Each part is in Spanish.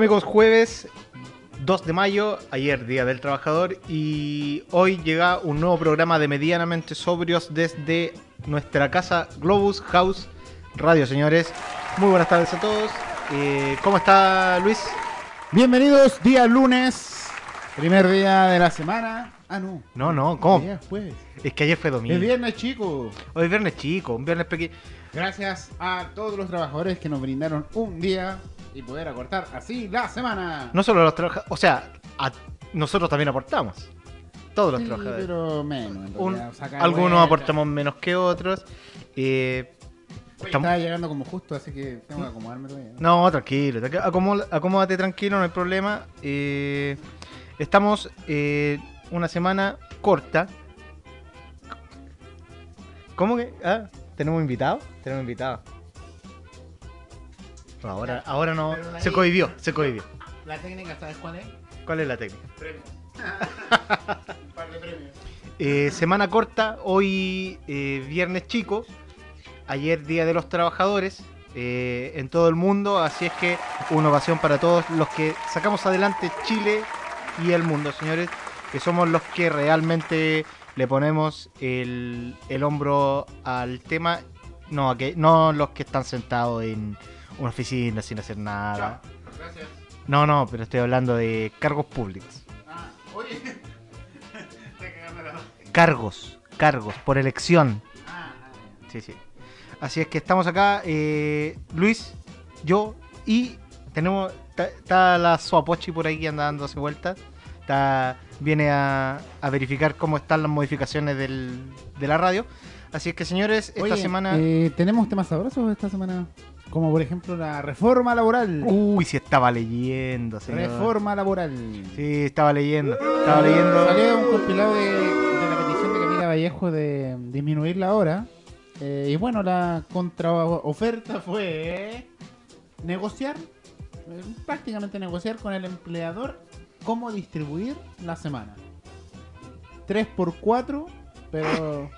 Amigos, jueves 2 de mayo, ayer Día del Trabajador y hoy llega un nuevo programa de Medianamente Sobrios desde nuestra casa Globus House Radio, señores. Muy buenas tardes a todos. Eh, ¿Cómo está Luis? Bienvenidos, día lunes, primer día de la semana. Ah, no. No, no, ¿cómo? Jueves. Es que ayer fue domingo. Es viernes, chicos. Hoy es viernes chico, un viernes pequeño. Gracias a todos los trabajadores que nos brindaron un día y poder acortar así la semana. No solo los trabajadores, o sea, a- nosotros también aportamos. Todos los Sí, trabajadores. pero menos. en Un- algunos vuelta. aportamos menos que otros. Eh, estamos- Estaba llegando como justo, así que tengo que acomodarme todavía. ¿no? No, tranquilo, tranquilo. Acomó- acomódate tranquilo, no hay problema. Eh, estamos eh, una semana corta. ¿Cómo que? Ah, ¿tenemos invitado? Tenemos invitado. No, ahora, ahora no. Ahí- Se cohibió, se cohibió. La técnica, ¿sabes cuál es? ¿Cuál es la técnica? Premios. un par de premios. Eh, semana corta, hoy eh, viernes chico, ayer Día de los Trabajadores eh, en todo el mundo, así es que una ovación para todos los que sacamos adelante Chile y el mundo, señores, que somos los que realmente le ponemos el, el hombro al tema, no, a que, no los que están sentados en una oficina sin hacer nada. Chao. Gracias. No, no, pero estoy hablando de cargos públicos. Ah, oye. Estoy cagando la Cargos, cargos, por elección. Ah, ah, Sí, sí. Así es que estamos acá, eh, Luis, yo y tenemos. Está, está la Suapochi por ahí que anda dándose vueltas. Está, viene a, a verificar cómo están las modificaciones del, de la radio. Así es que, señores, esta Oye, semana. eh, ¿Tenemos temas sabrosos esta semana? Como por ejemplo la reforma laboral. Uy, sí estaba leyendo, señor. reforma laboral. Sí, estaba leyendo. Estaba leyendo. Salió un compilado de, de la petición de Camila Vallejo de disminuir la hora. Eh, y bueno, la contraoferta fue negociar, eh, prácticamente negociar con el empleador cómo distribuir la semana. 3 por 4 pero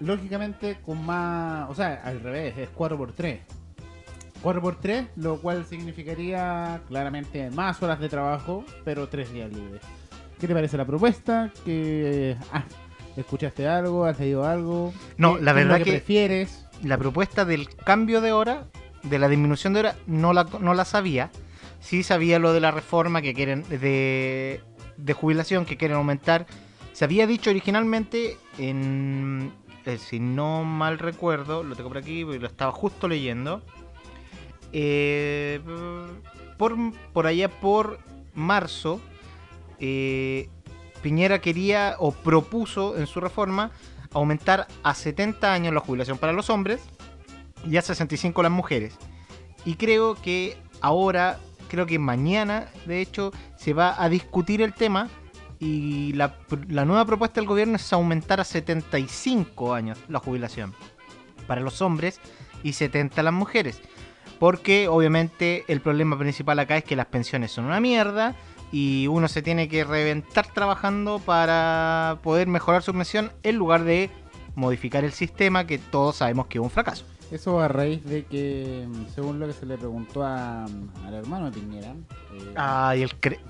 lógicamente con más, o sea, al revés, es 4 por 3 4 por 3 lo cual significaría claramente más horas de trabajo, pero 3 días libres. ¿Qué te parece la propuesta? ¿Que ah, escuchaste algo? ¿Has leído algo? No, ¿Qué- la qué es verdad que- prefieres? la propuesta del cambio de hora, de la disminución de hora, no la, no la sabía. Sí sabía lo de la reforma que quieren de, de jubilación que quieren aumentar. Se había dicho originalmente en, eh, si no mal recuerdo, lo tengo por aquí lo estaba justo leyendo. Eh, por, por allá por marzo, eh, Piñera quería o propuso en su reforma aumentar a 70 años la jubilación para los hombres y a 65 las mujeres. Y creo que ahora, creo que mañana, de hecho, se va a discutir el tema y la, la nueva propuesta del gobierno es aumentar a 75 años la jubilación para los hombres y 70 las mujeres. Porque obviamente el problema principal acá es que las pensiones son una mierda y uno se tiene que reventar trabajando para poder mejorar su pensión en lugar de modificar el sistema que todos sabemos que es un fracaso. Eso a raíz de que, según lo que se le preguntó a, al hermano de Piñera, eh, Ay, el cre-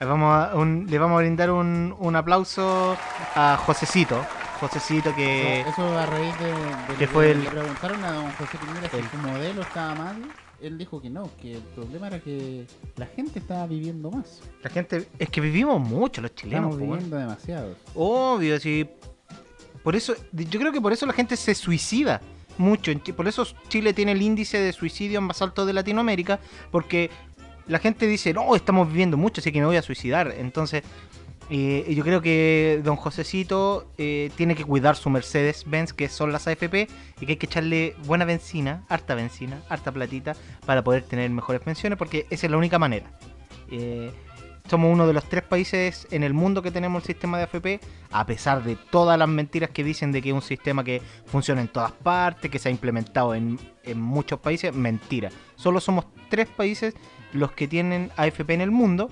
vamos a un- le vamos a brindar un, un aplauso a Josecito. Josecito que... eso, eso a raíz de, de que fue que el- le preguntaron a don José Piñera si el- su modelo estaba mal, él dijo que no, que el problema era que la gente estaba viviendo más. La gente... Es que vivimos mucho los chilenos. Estamos viviendo demasiado. Obvio, sí. Por eso, yo creo que por eso la gente se suicida mucho. Por eso Chile tiene el índice de suicidio más alto de Latinoamérica, porque la gente dice, no, estamos viviendo mucho, así que me voy a suicidar. Entonces, eh, yo creo que don Josecito eh, tiene que cuidar su Mercedes-Benz, que son las AFP, y que hay que echarle buena benzina, harta benzina, harta platita, para poder tener mejores pensiones, porque esa es la única manera. Eh, somos uno de los tres países en el mundo que tenemos el sistema de AFP, a pesar de todas las mentiras que dicen de que es un sistema que funciona en todas partes, que se ha implementado en, muchos países, mentira. Solo somos tres países los que tienen AFP en el mundo.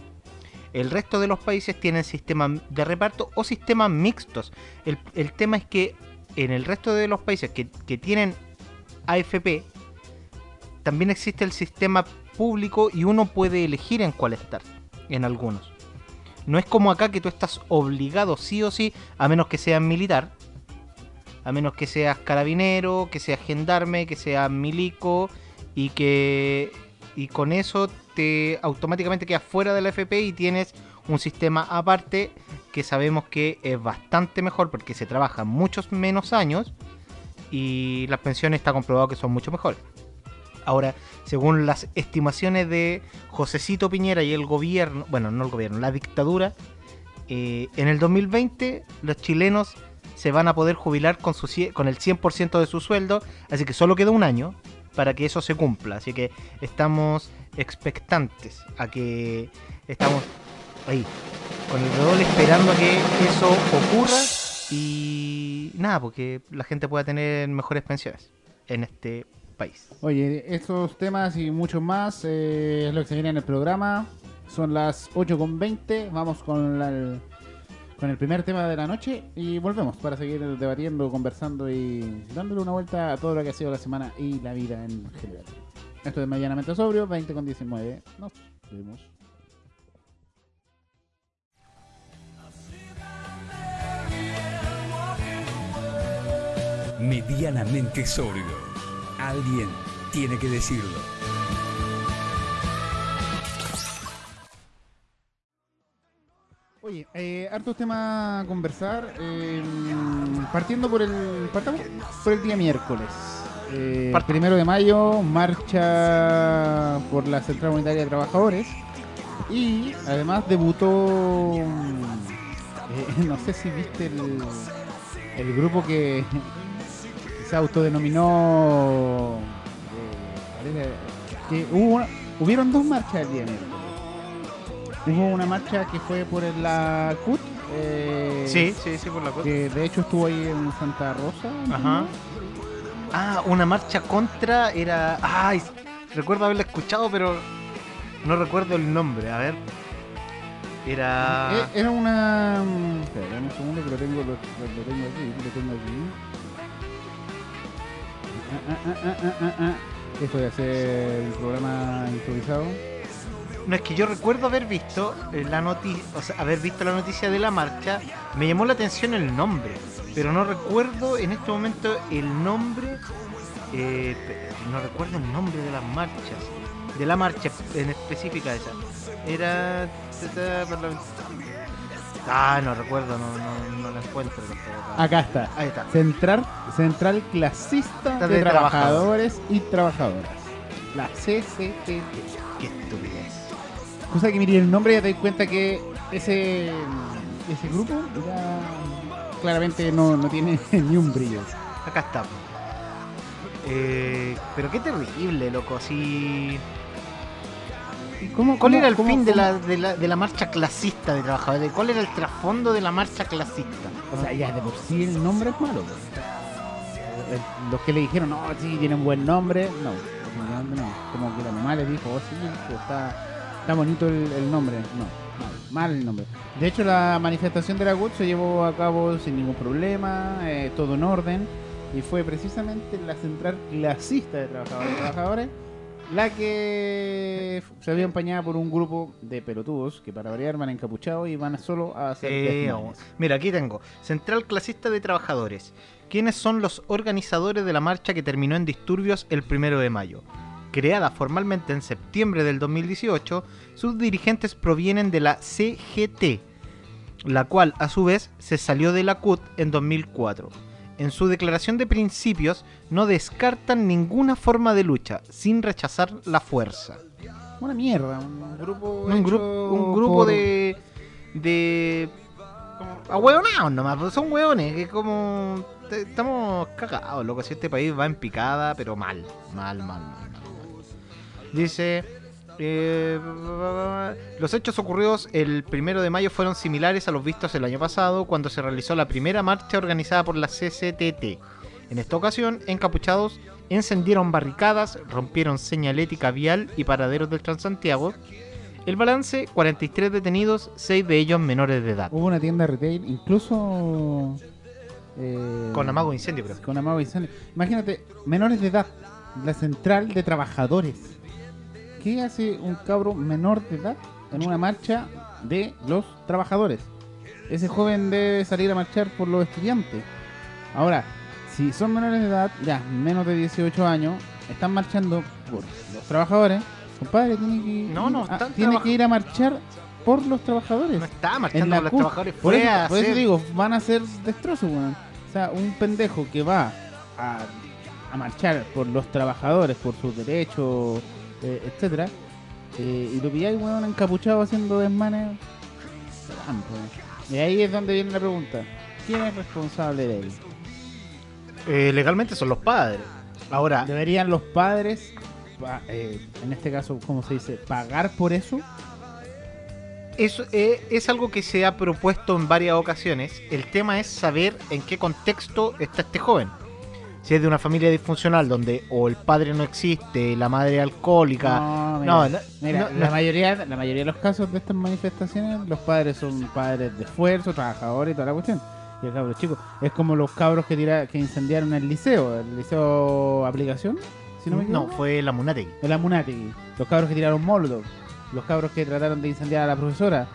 El resto de los países tienen sistemas de reparto o sistemas mixtos. El, tema es que en el resto de los países que tienen AFP, también existe el sistema público y uno puede elegir en cuál estar, en algunos. No es como acá que tú estás obligado sí o sí, a menos que seas militar, a menos que seas carabinero, que seas gendarme, que seas milico y que y con eso te automáticamente quedas fuera de la FP y tienes un sistema aparte que sabemos que es bastante mejor porque se trabaja muchos menos años y las pensiones está comprobado que son mucho mejores. Ahora, según las estimaciones de Josecito Piñera y el gobierno, bueno, no el gobierno, la dictadura, eh, en el 2020 los chilenos se van a poder jubilar con, el 100% de su sueldo, así que solo queda un año para que eso se cumpla. Así que estamos expectantes a que estamos ahí, con el redol esperando a que eso ocurra y nada, porque la gente pueda tener mejores pensiones en este país. Oye, estos temas y muchos más eh, es lo que se viene en el programa. Son las 8.20. Vamos con, la- el, con el primer tema de la noche y volvemos para seguir debatiendo, conversando y dándole una vuelta a todo lo que ha sido la semana y la vida en general. Esto es Medianamente Sobrio, 20 con 19. Nos vemos. Medianamente sobrio. Alguien tiene que decirlo. Oye, eh, hartos temas a conversar. eh, partiendo por el. Partamos por el día miércoles. Eh, primero de mayo, marcha por la Central Unitaria de Trabajadores. Y además debutó. eh, no sé si viste el, el grupo que se autodenominó. eh, que hubo una- hubieron dos marchas el día miércoles. Hubo una marcha que fue por la CUT. eh, Sí, sí, sí, por la cosa. Que de hecho estuvo ahí en Santa Rosa. Ajá. Ah, una marcha contra era. Ay, recuerdo haberla escuchado, pero no recuerdo el nombre. A ver. Era. Eh, Era una. mm, Espera, dame un segundo que lo tengo, lo, lo- lo tengo aquí. Lo tengo aquí. Esto de hacer el programa improvisado. No es que yo recuerdo haber visto eh, la noticia, o sea, haber visto la noticia de la marcha. Me llamó la atención el nombre, pero no recuerdo en este momento el nombre. eh, no recuerdo el nombre de las marchas, de la marcha en específica esa. Era. Ah, no recuerdo, no, no, no la encuentro. tampoco. Acá está. Ahí está. Central, Central Clasista de, De Trabajadores y Trabajadoras. La CCTT. Qué estupidez. Cosa que miré el nombre y ya te das cuenta que ese, ese grupo ya claramente no, no tiene ni un brillo. Acá está. Eh, pero qué terrible, loco. Si... ¿Cómo, ¿Cuál era el cómo- fin de la, de, la, de la marcha clasista de trabajadores? ¿Cuál era el trasfondo de la marcha clasista? O sea, ya de por sí el nombre es malo. pues. Eh, Los que le dijeron, no, sí, tiene un buen nombre, no, definitivamente no. Como que la mamá le dijo, oh, sí, pues, está, está bonito el, el nombre. No, mal, mal el nombre. De hecho, la manifestación de la GUT se llevó a cabo sin ningún problema, eh, todo en orden, y fue precisamente la central clasista de trabajadores y trabajadoras la que se había empañada por un grupo de pelotudos que para variar van encapuchados y van solo a hacer Eh, desmanes. mira, aquí tengo. Central Clasista de Trabajadores. ¿Quiénes son los organizadores de la marcha que terminó en disturbios el primero de mayo? Creada formalmente en septiembre del 2018, sus dirigentes provienen de la CGT, la cual a su vez se salió de la CUT en 2004. En su declaración de principios no descartan ninguna forma de lucha, sin rechazar la fuerza. Una mierda, un grupo. Un, gru- un grupo por- de. de. Ahueonados nomás, pues son hueones, que como. Estamos cagados, loco. Si este país va en picada, pero. Mal, mal, mal. mal, mal. Dice. Eh, los hechos ocurridos el primero de mayo fueron similares a los vistos el año pasado, cuando se realizó la primera marcha organizada por la CCTT. En esta ocasión, encapuchados encendieron barricadas, rompieron señalética vial y paraderos del Transantiago. El balance, 43 detenidos, 6 de ellos menores de edad. Hubo una tienda retail, incluso. eh, Con amago de incendio, creo. Con amago de incendio. Imagínate, menores de edad. la central de trabajadores. ¿Qué hace un cabro menor de edad en una marcha de los trabajadores? Ese joven debe salir a marchar por los estudiantes. Ahora, si son menores de edad, ya menos de 18 años, están marchando por los trabajadores, compadre, tiene que, No, no, a, tiene que ir a marchar por los trabajadores. No está En marchando la con los trabajadores. Por eso, por eso digo, van a ser destrozos, weón. O sea, un pendejo que va a, a marchar por los trabajadores, por sus derechos, eh, etcétera, eh, y lo pilláis, weón, encapuchado haciendo desmanes. Y ahí es donde viene la pregunta: ¿quién es responsable de ello? Eh, legalmente son los padres. Ahora, ¿Deberían los padres, pa- eh, en este caso, ¿cómo se dice?, pagar por eso? Eso eh, es algo que se ha propuesto en varias ocasiones. El tema es saber en qué contexto está este joven. Si es de una familia disfuncional donde o el padre no existe, la madre alcohólica. No, mira, No, no, mira, no, la, no. mayoría, la mayoría de los casos de estas manifestaciones, los padres son padres de esfuerzo, trabajadores y toda la cuestión. Y el cabro chico, es como los cabros que tira, que incendiaron el liceo, el liceo aplicación, si no me No, equivoco. fue la Munategui. El Amunategui, los cabros que tiraron Molotov, los cabros que trataron de incendiar a la profesora.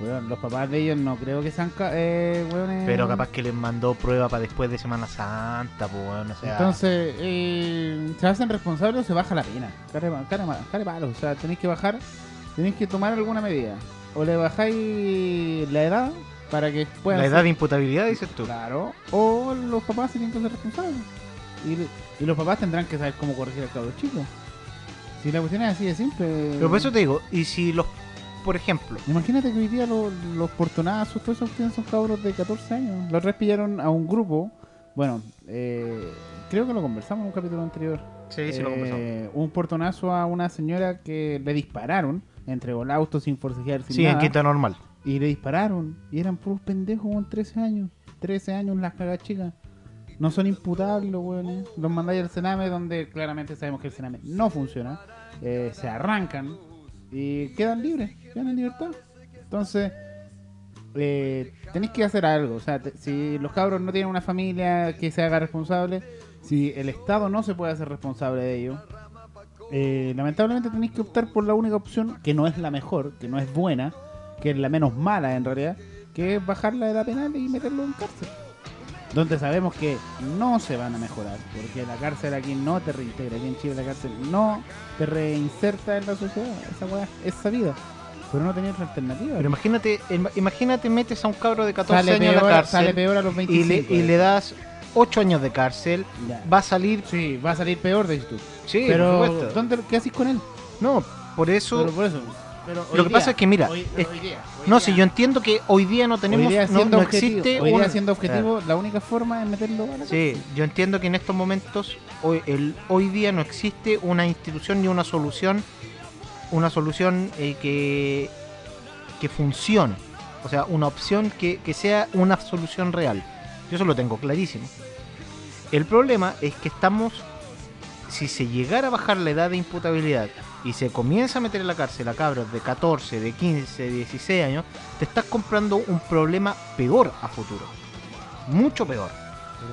Weón, los papás de ellos no creo que sean eh, weones- Pero capaz que les mandó prueba para después de Semana Santa, pues, bueno, o sea. Entonces, eh, ¿se hacen responsables o se baja la pena? Care, care, care palo, o sea, tenéis que bajar, tenéis que tomar alguna medida. O le bajáis la edad para que puedan la ser- edad de imputabilidad, dices tú. Claro, o los papás se tienen que ser responsables. Y, y los papás tendrán que saber cómo corregir al cabro chico. Si la cuestión es así de simple. Pero por eso te digo, y si los, por ejemplo, Imagínate que hoy día los, los portonazos, todos esos cuestiones son cabros de 14 años. Los tres pillaron a un grupo. Bueno, eh, creo que lo conversamos en un capítulo anterior. sí, sí lo Eh, conversamos. un portonazo a una señora que le dispararon, entregó el auto sin forcejear, sin Sí, en nada, quinta normal. y le dispararon. Y eran puros pendejos con 13 años. 13 años las cagas chicas. No son imputables los weones. Los mandáis al Sename donde claramente sabemos que el Sename no funciona. Eh, se arrancan y quedan libres, quedan en libertad. Entonces, eh, tenéis que hacer algo. O sea, te- si los cabros no tienen una familia que se haga responsable, si el Estado no se puede hacer responsable de ello, eh, lamentablemente tenéis que optar por la única opción que no es la mejor, que no es buena, que es la menos mala en realidad, que es bajar la edad penal y meterlo en cárcel. Donde sabemos que no se van a mejorar, porque la cárcel aquí no te reintegra, aquí en Chile la cárcel no te reinserta en la sociedad, esa weá es sabida, pero no tenía otra alternativa. Pero imagínate, im- imagínate metes a un cabro de 14 sale, años a peor, la sale cárcel peor a los y 25. le, y eh. le das 8 años de cárcel, Ya. va a salir... Sí, va a salir peor, dices tú. Sí, pero, por supuesto. ¿dónde, ¿qué haces con él? No, por eso... Pero por eso. Pero Lo que pasa día- es que, mira, hoy- es- hoy día- hoy no, día- si yo entiendo que hoy día no tenemos... hoy día no, no objetivo, existe hoy día una- siendo objetivo, la única forma es meterlo a la Sí, yo entiendo que en estos momentos, hoy, el, hoy día no existe una institución ni una solución, una solución eh, que, que funcione. O sea, una opción que, que sea una solución real. Yo eso lo tengo clarísimo. El problema es que estamos, si se llegara a bajar la edad de imputabilidad y se comienza a meter en la cárcel a cabros de 14, de 15, 16 años, te estás comprando un problema peor a futuro. Mucho peor.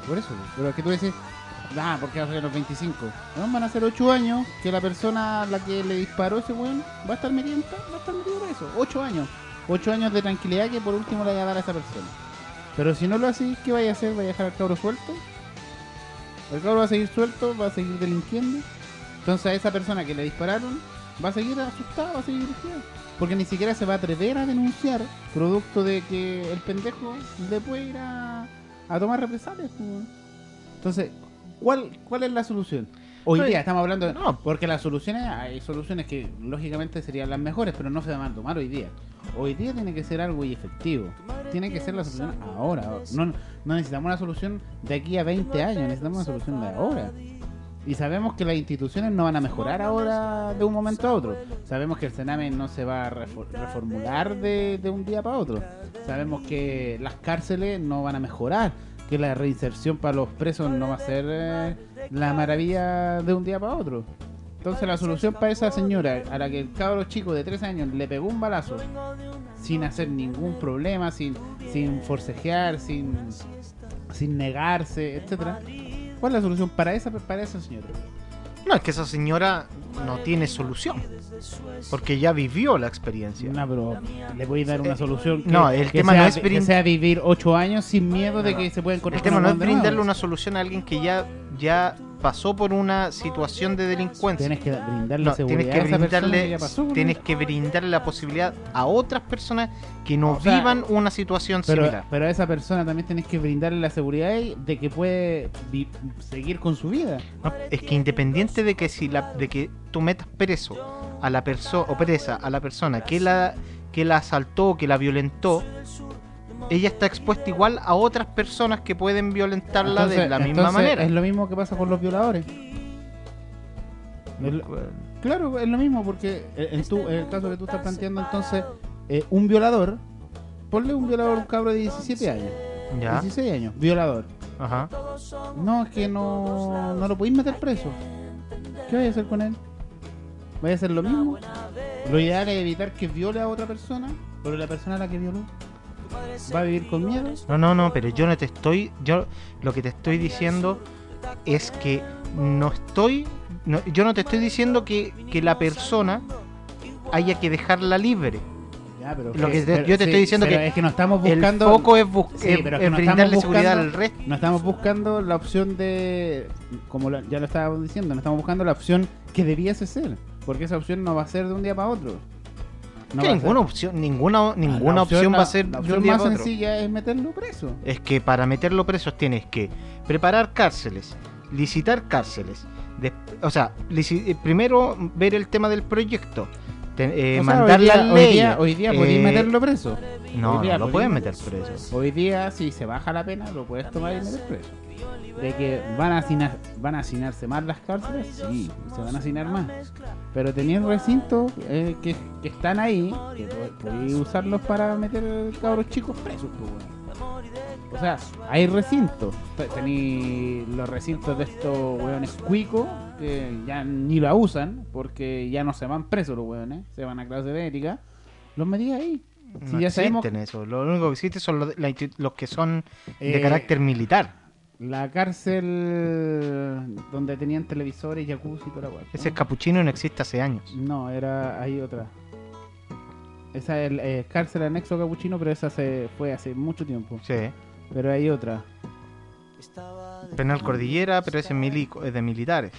Por eso, pero que tú dices, ah, porque va a ser los 25. No, van a ser 8 años que la persona a la que le disparó ese weón va a estar metido, va a estar metido por eso. 8 años. 8 años de tranquilidad que por último le vaya a dar a esa persona. Pero si no lo haces, ¿qué vaya a hacer? ¿Vaya a dejar al cabro suelto? El cabro va a seguir suelto, va a seguir delinquiendo. Entonces a esa persona que le dispararon va a seguir asustado, va a seguir dirigido. Porque ni siquiera se va a atrever a denunciar, producto de que el pendejo le puede ir a, a tomar represalias. pues. Entonces, ¿cuál, ¿cuál es la solución? Hoy día estamos hablando de... no. Porque las soluciones, hay soluciones que lógicamente serían las mejores, pero no se van a tomar hoy día. Hoy día tiene que ser algo y efectivo. Tiene que ser la solución ahora. No, no necesitamos una solución de aquí a 20 años, necesitamos una solución de ahora. Y sabemos que las instituciones no van a mejorar ahora de un momento a otro. Sabemos que el Sename no se va a refor- reformular de, de un día para otro. Sabemos que las cárceles no van a mejorar. Que la reinserción para los presos no va a ser eh, la maravilla de un día para otro. Entonces la solución para esa señora a la que el cabro chico de 13 años le pegó un balazo sin hacer ningún problema, sin, sin forcejear, sin, sin negarse, etcétera. ¿Cuál es la solución para esa, para esa señora? No, es que esa señora no tiene solución. Porque ya vivió la experiencia. No, pero le voy a dar una solución. Que, no, el que tema sea, no es que sea vivir ocho años sin miedo de No, que se pueda encontrar El tema no es brindarle una solución a alguien que ya, ya pasó por una situación de delincuencia. Tienes que brindarle No, seguridad tienes que a esa persona brindarle, que tienes que brindarle la posibilidad a otras personas que no O sea, vivan una situación Pero, similar. pero a esa persona también tienes que brindarle la seguridad de que puede seguir con su vida. No, es que independiente de que si la, de que tú metas preso a la persona o presa a la persona que la que la asaltó, que la violentó, ella está expuesta igual a otras personas que pueden violentarla de la misma manera. Es lo mismo que pasa con los violadores. Claro, es lo mismo porque eh, en, tu, en el caso que tú estás planteando, entonces, eh, un violador, ponle un violador a un cabro de 17 años, Ya, 16 años, violador. ajá. No, es que no, no lo podéis meter preso. ¿Qué vais a hacer con él? ¿Vais a hacer lo mismo? Lo ideal es evitar que viole a otra persona, pero la persona a la que violó va a vivir con miedo. No, no, no, pero yo no te estoy, yo lo que te estoy diciendo es que no estoy, no- yo no te estoy diciendo que, que la persona haya que dejarla libre. Ya, pero Lo que- que te- pero- yo te estoy diciendo que es que no estamos buscando el foco es, bus- Sí, es- pero es que no brindarle seguridad al resto. No estamos buscando la opción de, como ya lo estábamos diciendo, no estamos buscando la opción que debiese ser, porque esa opción no va a ser de un día para otro. No Que ninguna opción, ninguna, Ah, ninguna la opción, va a la- ser la opción más otro. sencilla es meterlo preso. Es que para meterlo presos tienes que preparar cárceles, licitar cárceles, de- o sea, eh, primero ver el tema del proyecto, te- eh, sea, mandar hoy día, las hoy leyes. día, hoy día podéis eh, meterlo preso. No, hoy día no lo pueden meter preso. Hoy día, si se baja la pena, lo puedes tomar y meter preso. De que van a, hacinar, van a hacinarse más las cárceles, sí, se van a hacinar más. Pero teniendo recintos eh, que, que están ahí, que po- podéis usarlos para meter cabros chicos presos. pues. O sea, hay recintos. Te- Tení los recintos de estos weones cuicos que ya ni la usan porque ya no se van presos los weones, se van a clase de ética. Los metí ahí. Si no ya existen sabemos eso. Lo único que existe son los que son de Eh, carácter militar. La cárcel donde tenían televisores, jacuzzi y toda la weá. Ese capuchino no existe hace años. No, era hay otra. Esa es el, eh, cárcel anexo capuchino, pero esa se fue hace mucho tiempo. Sí. Pero hay otra. Penal Cordillera, pero ese es, milico, es de militares.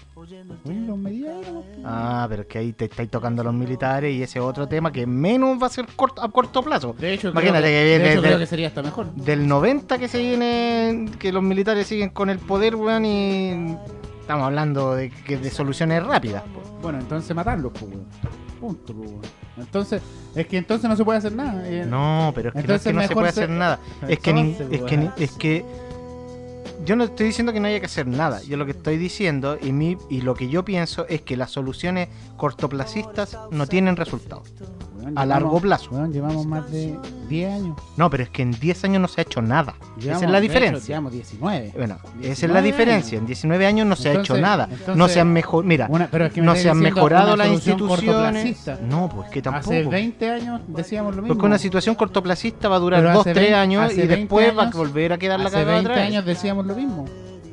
Ah, pero es que ahí te estáis tocando a los militares y ese otro tema que menos va a ser corto, a corto plazo. De hecho, Imagínate creo que que, viene de hecho, de- creo que sería hasta mejor. Del 90 que se viene, que los militares siguen con el poder, weón, y estamos hablando de, que de soluciones rápidas. Bueno, entonces matarlos, pues, weón. Punto, pues, weón. Entonces, es que entonces no se puede hacer nada. eh. No, pero es que no es Entonces que no se puede hacer nada. Es que, es, que, ni- es que yo no estoy diciendo que no haya que hacer nada. Yo lo que estoy diciendo y, mi, y lo que yo pienso es que las soluciones cortoplacistas no tienen resultados. A largo plazo. weón, llevamos más de 10 años. No, pero es que en 10 años no se ha hecho nada. esa Llevamos- es la de hecho, diferencia. Llevamos 19. Bueno, esa es 19 la diferencia. años. En 19 años no se ha hecho Entonces- nada. no entonces- se han mejorado. Mira, Una- pero es que no se han mejorado las instituciones. No, pues que tampoco. Hace 20 años decíamos lo mismo. Porque una situación cortoplacista va a durar Pero 2, hace 3 veinte- años hace y 20 después va a años- volver a quedar la Hace cagada 20 otra vez. años decíamos lo mismo.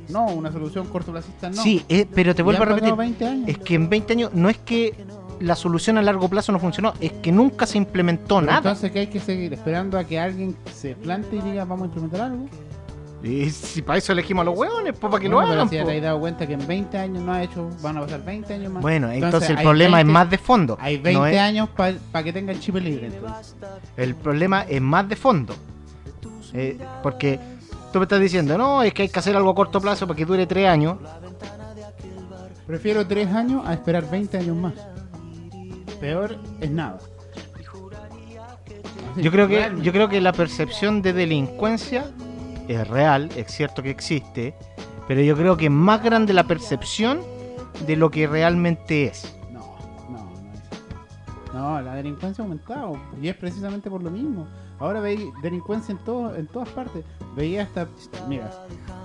No, una solución cortoplacista no. Sí, eh, pero te vuelvo a repetir. 20 años. Es que en 20 años no es que la solución a largo plazo no funcionó, es que nunca se implementó Pero nada. Entonces que hay que seguir esperando a que alguien se plante y diga vamos a implementar algo. Y si para eso elegimos a los hueones, pues para que Bueno, lo pero hagan. si ya po. te has dado cuenta que en 20 años no ha hecho, van a pasar 20 años más. Bueno, entonces, el hay problema 20 es más de fondo. Hay no 20 es- años para que tengan chip libre. Entonces. El problema es más de fondo. Eh, porque tú me estás diciendo, no, es que hay que hacer algo a corto plazo para que dure 3 años. Prefiero 3 años a esperar 20 años más. Peor es nada. Así, Yo creo que, yo creo que la percepción de delincuencia es real, es cierto que existe, pero yo creo que es más grande la percepción de lo que realmente es. No, no, no es. No, la delincuencia ha aumentado y es precisamente por lo mismo. Ahora veis delincuencia en todo, en todas partes. Veía hasta, mira,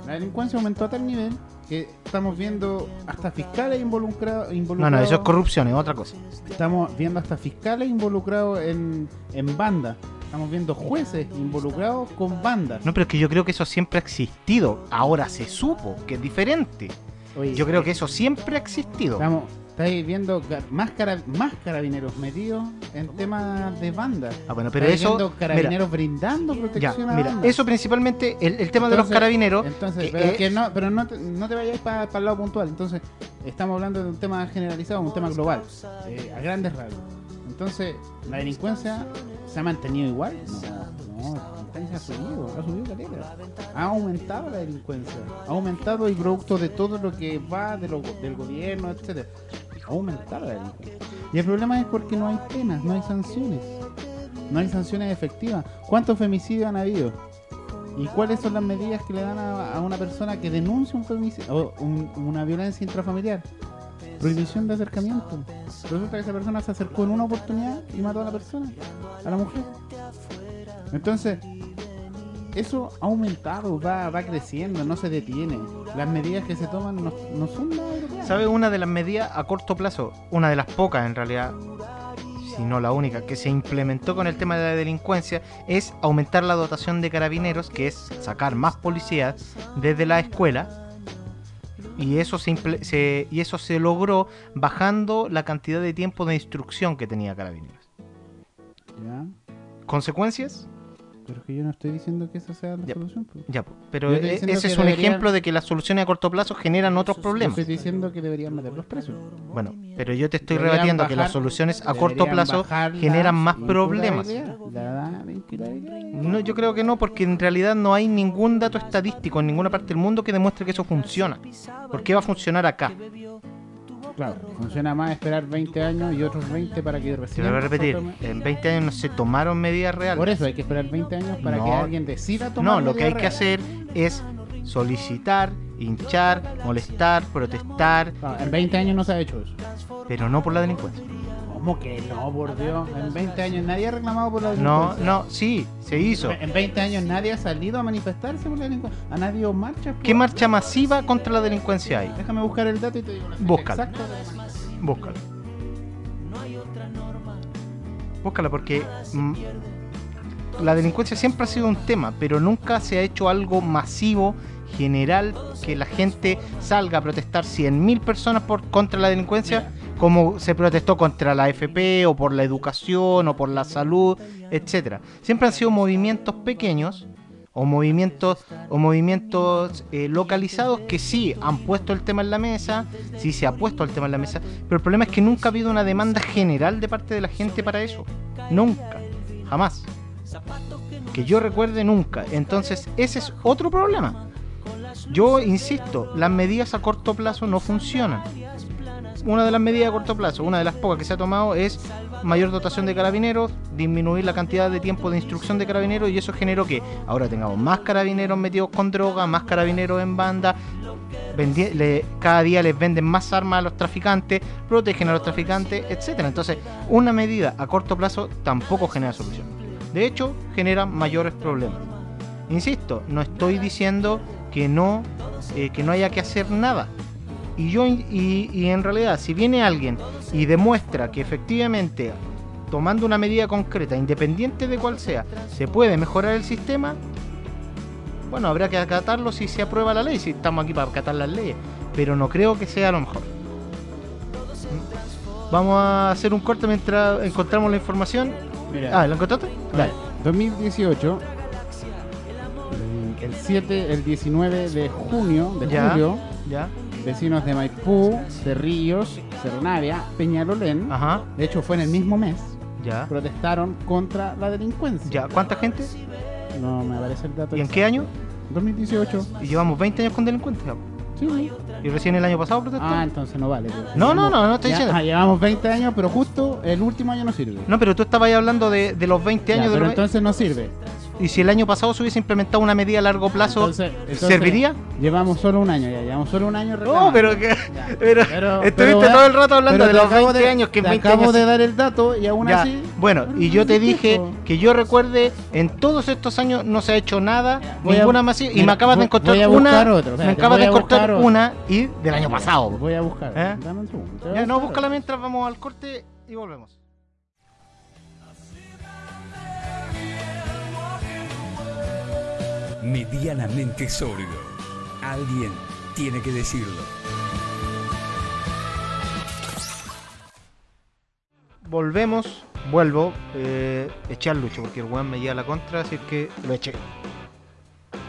la delincuencia aumentó a tal nivel que estamos viendo hasta fiscales involucrados. No, involucrados no, eso es corrupción, es otra cosa. Estamos viendo hasta fiscales involucrados en, en bandas. Estamos viendo jueces involucrados con bandas. No, pero es que yo creo que eso siempre ha existido. Ahora se supo que es diferente. Oye, Yo creo que eso siempre ha existido. Estamos, estáis viendo más, cara- más carabineros metidos en temas de banda. Ah, bueno, pero Estáis eso. Mira, carabineros brindando ya, protección a mira, eso principalmente, el, el tema de los carabineros. Entonces, que pero, es- que no, pero no te, no te vayáis para el lado puntual. Entonces, estamos hablando de un tema generalizado, un tema global, eh, a grandes rasgos. Entonces, ¿la delincuencia se ha mantenido igual? No, no, ha subido, ha subido caleta. Ha aumentado la delincuencia, ha aumentado y producto de todo lo que va de lo- del gobierno, etcétera. Delincuencia. Y el problema es porque no hay penas, no hay sanciones. No hay sanciones efectivas. ¿Cuántos femicidios han habido? ¿Y cuáles son las medidas que le dan a, una persona que denuncia un femicidio o un- una violencia intrafamiliar? Prohibición de acercamiento. Resulta que esa persona se acercó en una oportunidad y mató a la persona, a la mujer. Entonces, eso ha aumentado, va, va creciendo, no se detiene. Las medidas que se toman no, no son nada europeas. ¿Sabe una de las medidas a corto plazo? Una de las pocas en realidad, si no la única, que se implementó con el tema de la delincuencia es aumentar la dotación de carabineros, que es sacar más policías desde la escuela. Y eso se, se- y eso se logró bajando la cantidad de tiempo de instrucción que tenía carabineros. Ya, ¿Consecuencias? Pero es que yo no estoy diciendo que esa sea la Ya. solución. pues. Ya, pero Yo e- ese es un deberían- ejemplo de que las soluciones a corto plazo generan otros Yo problemas. estoy diciendo que deberían meterlos presos. Bueno, pero yo te estoy Deberían rebatiendo que las bajar- soluciones a corto plazo bajar la generan más problemas. La. No, yo creo que no, porque en realidad no hay ningún dato estadístico en ninguna parte del mundo que demuestre que eso funciona. ¿Por qué va a funcionar acá? Claro, funciona más esperar 20 años y otros 20 para que Te recién. lo voy a repetir, en 20 años no se tomaron medidas reales. Por eso hay que esperar 20 años para No. que alguien decida tomar No, lo que hay que hacer es solicitar, hinchar, molestar, protestar, No, en 20 años no se ha hecho eso. pero no por la delincuencia. ¿Cómo que no, por Dios? En 20 años nadie ha reclamado por la No, delincuencia. no, sí, se hizo. En 20 años nadie ha salido a manifestarse por la delincuencia. ¿Han habido marchas? por- ¿Qué marcha masiva contra la delincuencia hay? Déjame buscar el dato y te digo la fecha Búscalo. exacta de la marcha. Búscala. Búscala porque mm, la delincuencia siempre ha sido un tema, pero nunca se ha hecho algo masivo, general, que la gente salga a protestar 100.000 personas por contra la delincuencia, como se protestó contra la AFP o por la educación o por la salud, etcétera. Siempre han sido movimientos pequeños o movimientos o movimientos eh, localizados que sí han puesto el tema en la mesa, sí se ha puesto el tema en la mesa, pero el problema es que nunca ha habido una demanda general de parte de la gente para eso. Nunca, jamás. Que yo recuerde nunca. Entonces, ese es otro problema. Yo insisto, las medidas a corto plazo no funcionan. Una de las medidas a corto plazo, una de las pocas que se ha tomado es mayor dotación de carabineros, disminuir la cantidad de tiempo de instrucción de carabineros y eso generó que ahora tengamos más carabineros metidos con droga, más carabineros en banda, cada día les venden más armas a los traficantes, protegen a los traficantes, etcétera. Entonces, una medida a corto plazo tampoco genera solución. De hecho, genera mayores problemas. Insisto, no estoy diciendo que no, eh, que no haya que hacer nada. Y yo y, y en realidad, si viene alguien y demuestra que efectivamente tomando una medida concreta, independiente de cuál sea, se puede mejorar el sistema, bueno, habrá que acatarlo si se aprueba la ley, si estamos aquí para acatar las leyes, pero no creo que sea lo mejor. Vamos a hacer un corte mientras encontramos la información. Mira, Ah, ¿la encontraste? Dale. 2018, mm, el 7, el 19 de junio, de Ya. julio, Ya. Vecinos de Maipú, Cerrillos, Cerro Navia, Peñalolén, Ajá. de hecho fue en el mismo mes, Ya. protestaron contra la delincuencia. Ya. ¿Cuánta gente? No me aparece el dato. ¿Y en qué año? 2018. Y llevamos 20 años con delincuentes. ya. Sí. Y recién el año pasado protestó. Ah, entonces no vale. pues. No, no, no, no estoy Ya- diciendo. ah, llevamos 20 años, pero justo el último año no sirve. No, pero tú estabas ahí hablando de, de los 20 Ya, años. de pero los- entonces no sirve. Y si el año pasado se hubiese implementado una medida a largo plazo, Entonces- entonces ¿serviría? Llevamos solo un año ya, llevamos solo un año No, reclamando. pero que. Ya. Pero, Pero- estuviste pero, todo el rato hablando de los acabo 20 de- años, que te 20 acabo años. de dar el dato y aún Ya, así. Bueno, y no yo te dije que yo recuerde, en todos estos años no se ha hecho nada, Voy a- ninguna masiva, y mira, me acabas de encontrar voy a una. otro, me espérate, acabas voy de encontrar una y del año pasado. Voy a buscar. ¿Eh? Dame un segundo. Ya, no, búscala mientras vamos al corte y volvemos. medianamente sobrio. Alguien tiene que decirlo. Volvemos, vuelvo, eh, eché al Lucho porque el weón me lleva la contra, así que lo eché.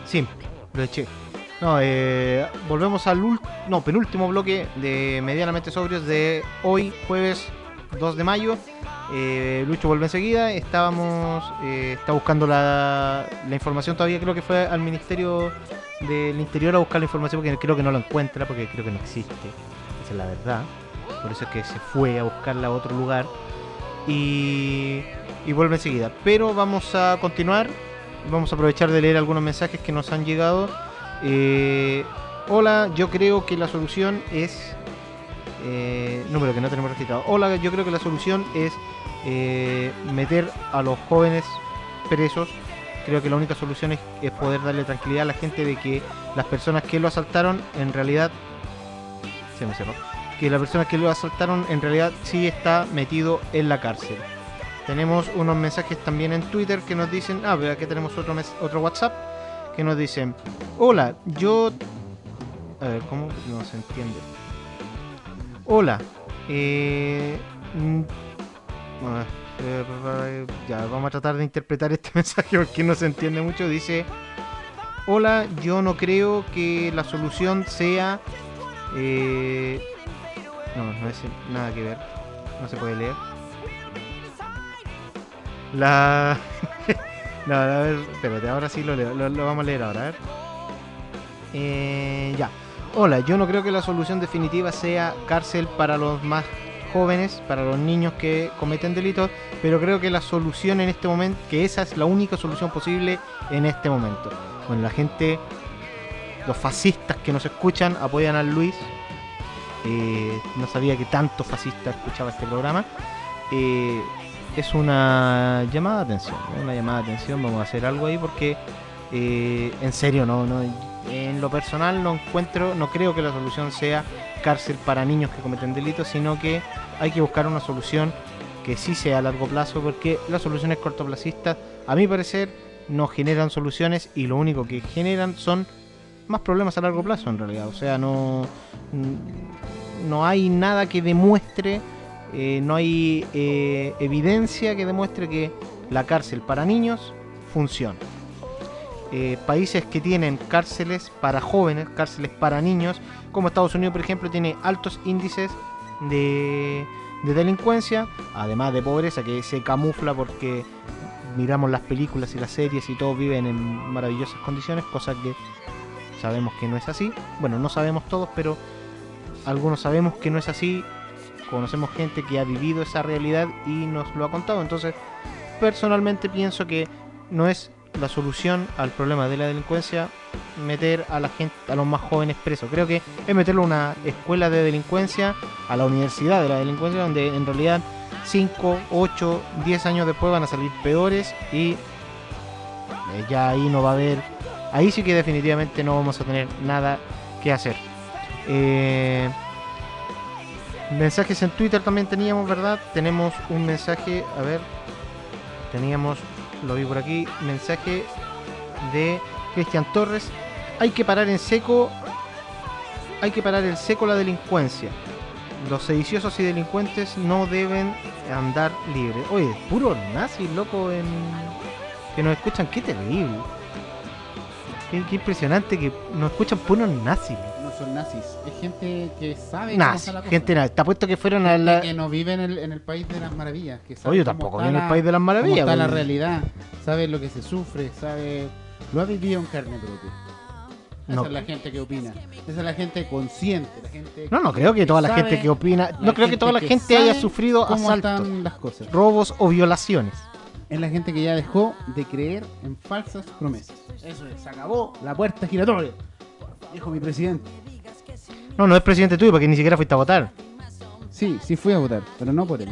Simple, lo eché. No, eh, volvemos al no, penúltimo bloque de Medianamente Sobrios de hoy, jueves 2 de mayo. Eh, Lucho vuelve enseguida. Estábamos, eh, está buscando la, información todavía. Creo que fue al Ministerio del Interior a buscar la información porque creo que no la encuentra, porque creo que no existe. Esa es la verdad. Por eso es que se fue a buscarla a otro lugar. Y, y vuelve enseguida. Pero vamos a continuar. Vamos a aprovechar de leer algunos mensajes que nos han llegado. Eh, hola, yo creo que la solución es. Número que no tenemos registrado. Hola, yo creo que la solución es eh, meter a los jóvenes presos. Creo que la única solución es, poder darle tranquilidad a la gente de que las personas que lo asaltaron en realidad. Se me cerró. Que la persona que lo asaltaron en realidad sí está metido en la cárcel. Tenemos unos mensajes también en Twitter que nos dicen. Ah, pero aquí tenemos otro, otro WhatsApp que nos dicen: Hola, yo. A ver, ¿cómo? No se entiende. Hola, eh. Eh, Ya, vamos a tratar de interpretar este mensaje porque no se entiende mucho. Dice: Hola, yo no creo que la solución sea. eh, no, no es nada que ver. No se puede leer. La. no, a ver, espérate, ahora sí lo leo. Lo vamos a leer ahora, a ver. Eh, ya. Hola, yo no creo que la solución definitiva sea cárcel para los más jóvenes, para los niños que cometen delitos, pero creo que la solución en este momento, que esa es la única solución posible en este momento. Bueno, la gente, los fascistas que nos escuchan apoyan a Luis. Eh, no sabía que tanto fascista escuchaba este programa. Eh, es una llamada de atención, una llamada de atención. Vamos a hacer algo ahí porque, eh, en serio, no, no, en lo personal no encuentro, no creo que la solución sea cárcel para niños que cometen delitos, sino que hay que buscar una solución que sí sea a largo plazo, porque las soluciones cortoplacistas, a mi parecer, no generan soluciones y lo único que generan son más problemas a largo plazo en realidad. O sea, no, no hay nada que demuestre, eh, no hay eh, evidencia que demuestre que la cárcel para niños funciona. Eh, países que tienen cárceles para jóvenes, cárceles para niños, como Estados Unidos, por ejemplo, tiene altos índices de, de delincuencia, además de pobreza que se camufla porque miramos las películas y las series y todos viven en maravillosas condiciones, cosa que sabemos que no es así. Bueno, no sabemos todos, pero algunos sabemos que no es así. Conocemos gente que ha vivido esa realidad y nos lo ha contado. Entonces, personalmente pienso que no es la solución al problema de la delincuencia meter a la gente, a los más jóvenes presos. Creo que es meterlo a una escuela de delincuencia, a la universidad de la delincuencia, donde en realidad 5, 8, 10 años después van a salir peores y eh, ya ahí no va a haber, ahí sí que definitivamente no vamos a tener nada que hacer. Eh, mensajes en Twitter también teníamos, ¿verdad? Tenemos un mensaje, a ver, teníamos, lo vi por aquí, mensaje de Cristian Torres. Hay que parar en seco, hay que parar en seco la delincuencia. Los sediciosos y delincuentes no deben andar libres. Oye, puro nazi, loco, en... que nos escuchan, qué terrible. Qué, qué impresionante que nos escuchan puros nazis. Son nazis, es gente que sabe cómo Nazi, está la cosa. gente nazi. Te apuesto que fueron a la... que no vive en el, en el país de las maravillas. Que sabe Oye, yo cómo tampoco está vivo en el la- país de las maravillas, Cómo está la realidad, sabe lo que se sufre, sabe. Lo ha vivido en carne propia. Esa No. es la gente que opina. Esa es la gente consciente. La gente No, no creo que toda la gente que opina... No creo que toda la gente haya sufrido cómo asaltos, están las cosas. robos o violaciones. Es la gente que ya dejó de creer en falsas promesas. Eso es, se acabó la puerta giratoria. Dijo mi presidente. No, no es presidente tuyo porque ni siquiera fuiste a votar. Sí, sí fui a votar, pero no por él.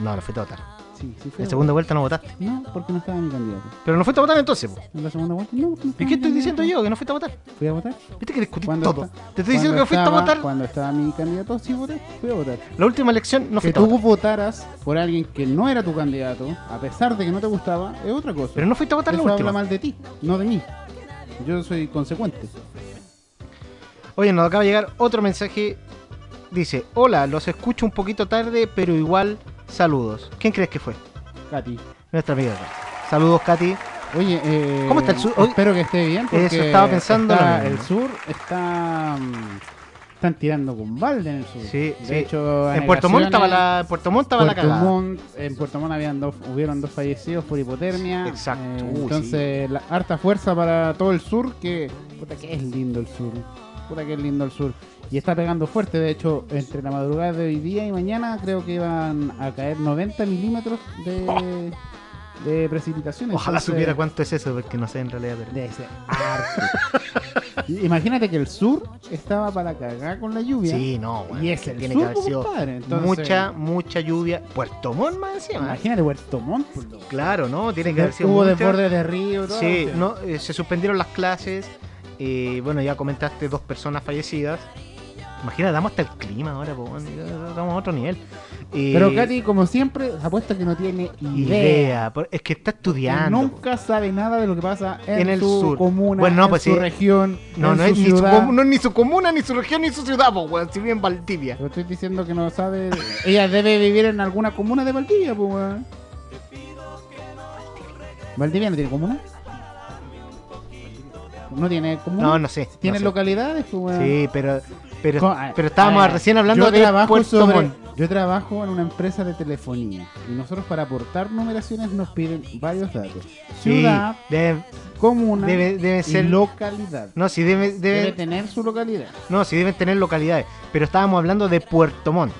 No, no fuiste a votar. Sí, sí fui En a segunda vuelta no votaste. No, porque no estaba mi candidato. Pero no fuiste a votar entonces, po. En la segunda vuelta, no. porque no ¿Y estaba qué mi estoy diciendo candidato. yo? Que no fuiste a votar. ¿Fui a votar? Viste que discutís Cuando todo. Te estoy diciendo cuando que fuiste a estaba- votar. Cuando estaba mi candidato, sí voté. Fui a votar. La última elección no que fuiste a tú votar. votaras por alguien que no era tu candidato, a pesar de que no te gustaba, es otra cosa. Pero no fuiste a votar la Eso habla última. mal de ti, no de mí. Yo soy consecuente. Oye, nos acaba de llegar otro mensaje. Dice, hola, los escucho un poquito tarde, pero igual saludos. ¿Quién crees que fue? Katy. Nuestra amiga. Saludos, Katy. Oye, eh, ¿Cómo está el sur? Hoy- Espero que esté bien. Porque Eso estaba pensando está- el sur está. mm, Están tirando con balde en el sur. Sí, de sí. hecho, En Puerto Montt estaba la, en Puerto Montt estaba la cagada. Montt- en Puerto Montt habían dos, hubieron dos fallecidos por hipotermia. Exacto, Eh, entonces, la, harta fuerza para todo el sur. Que, puta, que es lindo el sur. Puta, que es lindo el sur. Y está pegando fuerte. De hecho, entre la madrugada de hoy día y mañana, creo que iban a caer 90 milímetros de, de precipitaciones. Ojalá Entonces, supiera cuánto es eso, porque no sé en realidad. pero- Debe ser Imagínate que el sur estaba para cagar con la lluvia. Sí, no, bueno, Y es el tiene sur, que haber sido entonces- mucha, mucha lluvia. Puerto Montt más encima. Imagínate Puerto Montt. por Claro, ¿no? Tiene que haber sido Hubo desbordes de río. Todo, Sí, no, eh, se suspendieron las clases. Eh, bueno, ya comentaste dos personas fallecidas. Imagina, damos hasta el clima ahora, po, a otro nivel. Eh, Pero Katy, como siempre, apuesta que no tiene idea. es que está Que estudiando. po. nunca sabe nada de lo que pasa en, En el su sur. comuna, Bueno, no, en pues su sí. región, No, en no su es, ni su, ciudad. no es ni su comuna, ni su región, ni su ciudad, po, weón, si vive en Valdivia. Pero estoy diciendo que no sabe. Ella debe vivir en alguna comuna de Valdivia, pues, weón. ¿Valdivia no tiene comuna? ¿No tiene comuna? No, no sé. ¿Tiene no sé. localidades, pues, weón? Sí, pero, pero, pero estábamos recién hablando de Puerto sobre- Montt. Yo trabajo en una empresa de telefonía y nosotros para aportar numeraciones nos piden varios datos. Sí, Ciudad, debe, comuna debe, debe y ser. localidad. No, sí, debe, Debe debe, tener su localidad. no, sí deben tener localidades. Pero estábamos hablando de Puerto Montt.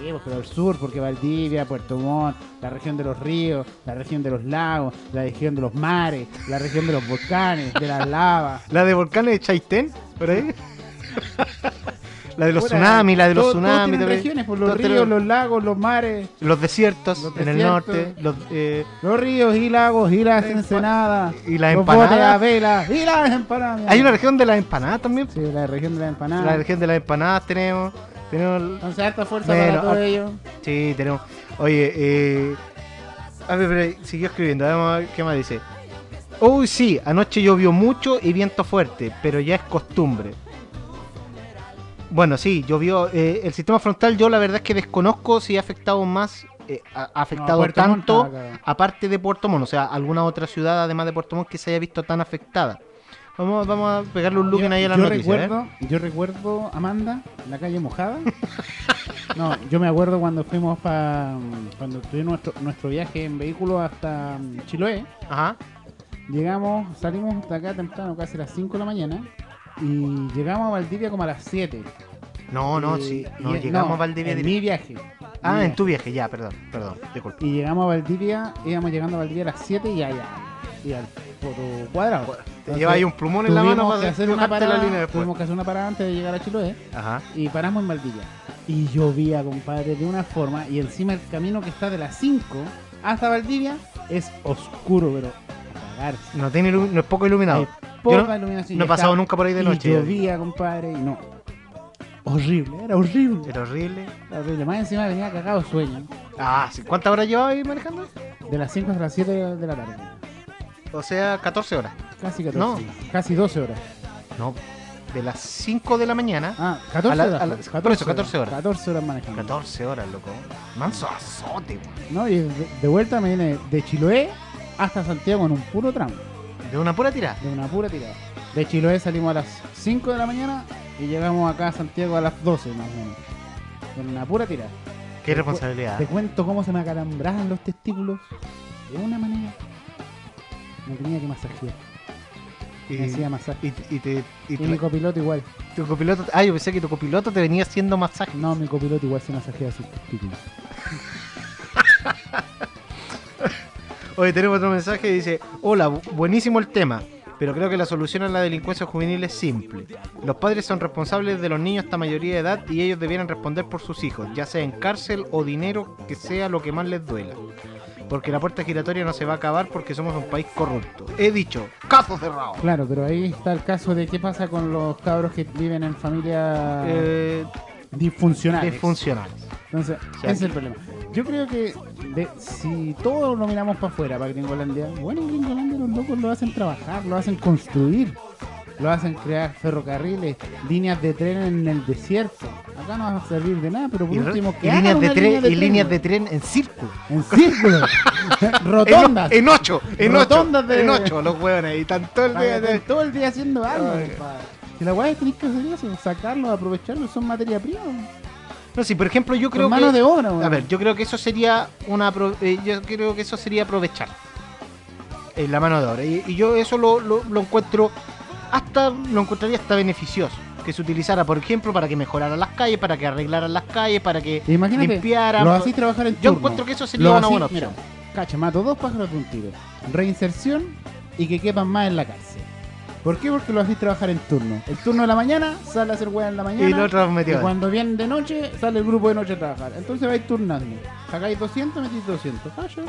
Sí, pues, pero el sur, porque Valdivia, Puerto Montt, la región de los ríos, la región de los lagos, la región de los mares, la región de los volcanes, de las lavas. La de volcanes de Chaitén, por ahí. la de los tsunamis, la de los todos- todos tsunamis. también. regiones, pues, los Todos ríos, los lagos, los mares, los desiertos los en el norte. Los, eh, los ríos y lagos y las ensenadas. y las empanadas. vela y las empanadas. Hay una región de las empanadas también. Sí, la región de las empanadas. La región de las empanadas tenemos. Tenemos Entonces, harta fuerza Bueno, para todo ah, ello. sí, tenemos. Oye, eh. A ver, pero siguió escribiendo. Vamos a ver qué más dice. Uy, sí, anoche llovió mucho y viento fuerte, pero ya es costumbre. Bueno, sí, llovió. eh, el sistema frontal, yo la verdad es que desconozco si ha afectado más. eh, ha afectado tanto, aparte de Puerto Montt, o sea, alguna otra ciudad además de Puerto Montt que se haya visto tan afectada. Vamos, vamos a pegarle un look Yo, ahí a la yo noticia. ¿eh? recuerdo, yo recuerdo Amanda, la calle mojada. no, yo me acuerdo cuando fuimos para cuando tuvimos nuestro, nuestro viaje en vehículo hasta mm, Chiloé. Ajá. Llegamos, salimos de acá temprano, casi a las 5 de la mañana. Y llegamos a Valdivia como a las 7. No, no, Y- sí. y- No, llegamos no, a Valdivia En mi viaje. Ah, Mi en tu viaje, ya, perdón, perdón, disculpa. Y llegamos a Valdivia, íbamos llegando a Valdivia a las 7 y allá. Y al poto cuadrado. Te Entonces, lleva ahí un plumón en la mano Tuvimos para que hacer una parada, la línea después. tuvimos que hacer una parada antes de llegar a Chiloé Ajá. y paramos en Valdivia. Y llovía, compadre, de una forma y encima el camino que está de las 5 hasta Valdivia es oscuro, pero a cagarse. No, tiene no es poco iluminado. Poca no- iluminación. no he y pasado nunca por ahí de y noche. llovía, compadre, y no. Horrible, era horrible. Era horrible. Era horrible. Más encima venía cagado sueño. Ah. ¿cuántas horas llevaba ahí manejando? De las 5 hasta las 7 de la tarde. O sea, 14 horas. Casi 14. No. Casi 12 horas. No, de las 5 de la mañana. Ah, 14 A la- horas. a la- pues, por eso, 14 horas. 14 horas manejando. 14 horas, loco. Manso azote, weón. No, y de, de vuelta me viene de Chiloé hasta Santiago en un puro tramo. De una pura tirada. De una pura tirada. De Chiloé salimos a las 5 de la mañana y llegamos acá a Santiago a las 12 más o menos. En una pura tirada. Qué responsabilidad. Te cuento cómo se me acalambraban los testículos. De una manera. Me tenía que masajear. Y, Me hacía masaje. y, y te, y mi copiloto igual. tu copiloto. Ah, yo pensé que tu copiloto te venía haciendo masaje. No, mi copiloto igual se masajea sus testículos. Oye, tenemos otro mensaje que dice: Hola, bu- buenísimo el tema, pero creo que la solución a la delincuencia juvenil es simple. Los padres son responsables de los niños hasta mayoría de edad y ellos debieran responder por sus hijos, ya sea en cárcel o dinero, que sea lo que más les duela. Porque la puerta giratoria no se va a acabar porque somos un país corrupto. He dicho, caso cerrado. Claro, pero ahí está el caso de qué pasa con los cabros que viven en familias Eh, disfuncionales. disfuncionales. Entonces, ese es el problema. Yo creo que de- si todos lo miramos para afuera, para Gringolandia, bueno, en Gringolandia los locos lo hacen trabajar, lo hacen construir, lo hacen crear ferrocarriles, líneas de tren en el desierto. Acá no va a servir de nada, pero por Y, último, y que hagan líneas de tren, línea y líneas de tren en círculo. En círculo. En, Rotondas. en ocho, en ocho, Rotondas de- en ocho, los hueones, y están todo el día. estén todo el día haciendo algo, Ay. compadre. Si la weá tenéis que hacer eso, sacarlo, aprovecharlo, son materia prima. No, sí, por ejemplo, yo creo Con manos que. de obra. A ver, yo creo que eso sería una. eh, yo creo que eso sería aprovechar eh, la mano de obra. Y, y yo eso lo, lo- lo encuentro. Hasta. Lo encontraría hasta beneficioso. Que se utilizara, por ejemplo, para que mejoraran las calles, para que arreglaran las calles, para que Imagínate, limpiaran. lo hacís trabajar en Yo turno. encuentro que eso sería Lo una hacís- buena opción. Mira, cacha, mato dos pájaros de un tiro. Reinserción y que quepan más en la cárcel. ¿Por qué? Porque lo hacís trabajar en turno. El turno de la mañana sale a hacer weá en la mañana. Y lo otro y metido. cuando vienen de noche, sale el grupo de noche a trabajar. Entonces vais turnando. Sacáis 200, metís 200. Cacha.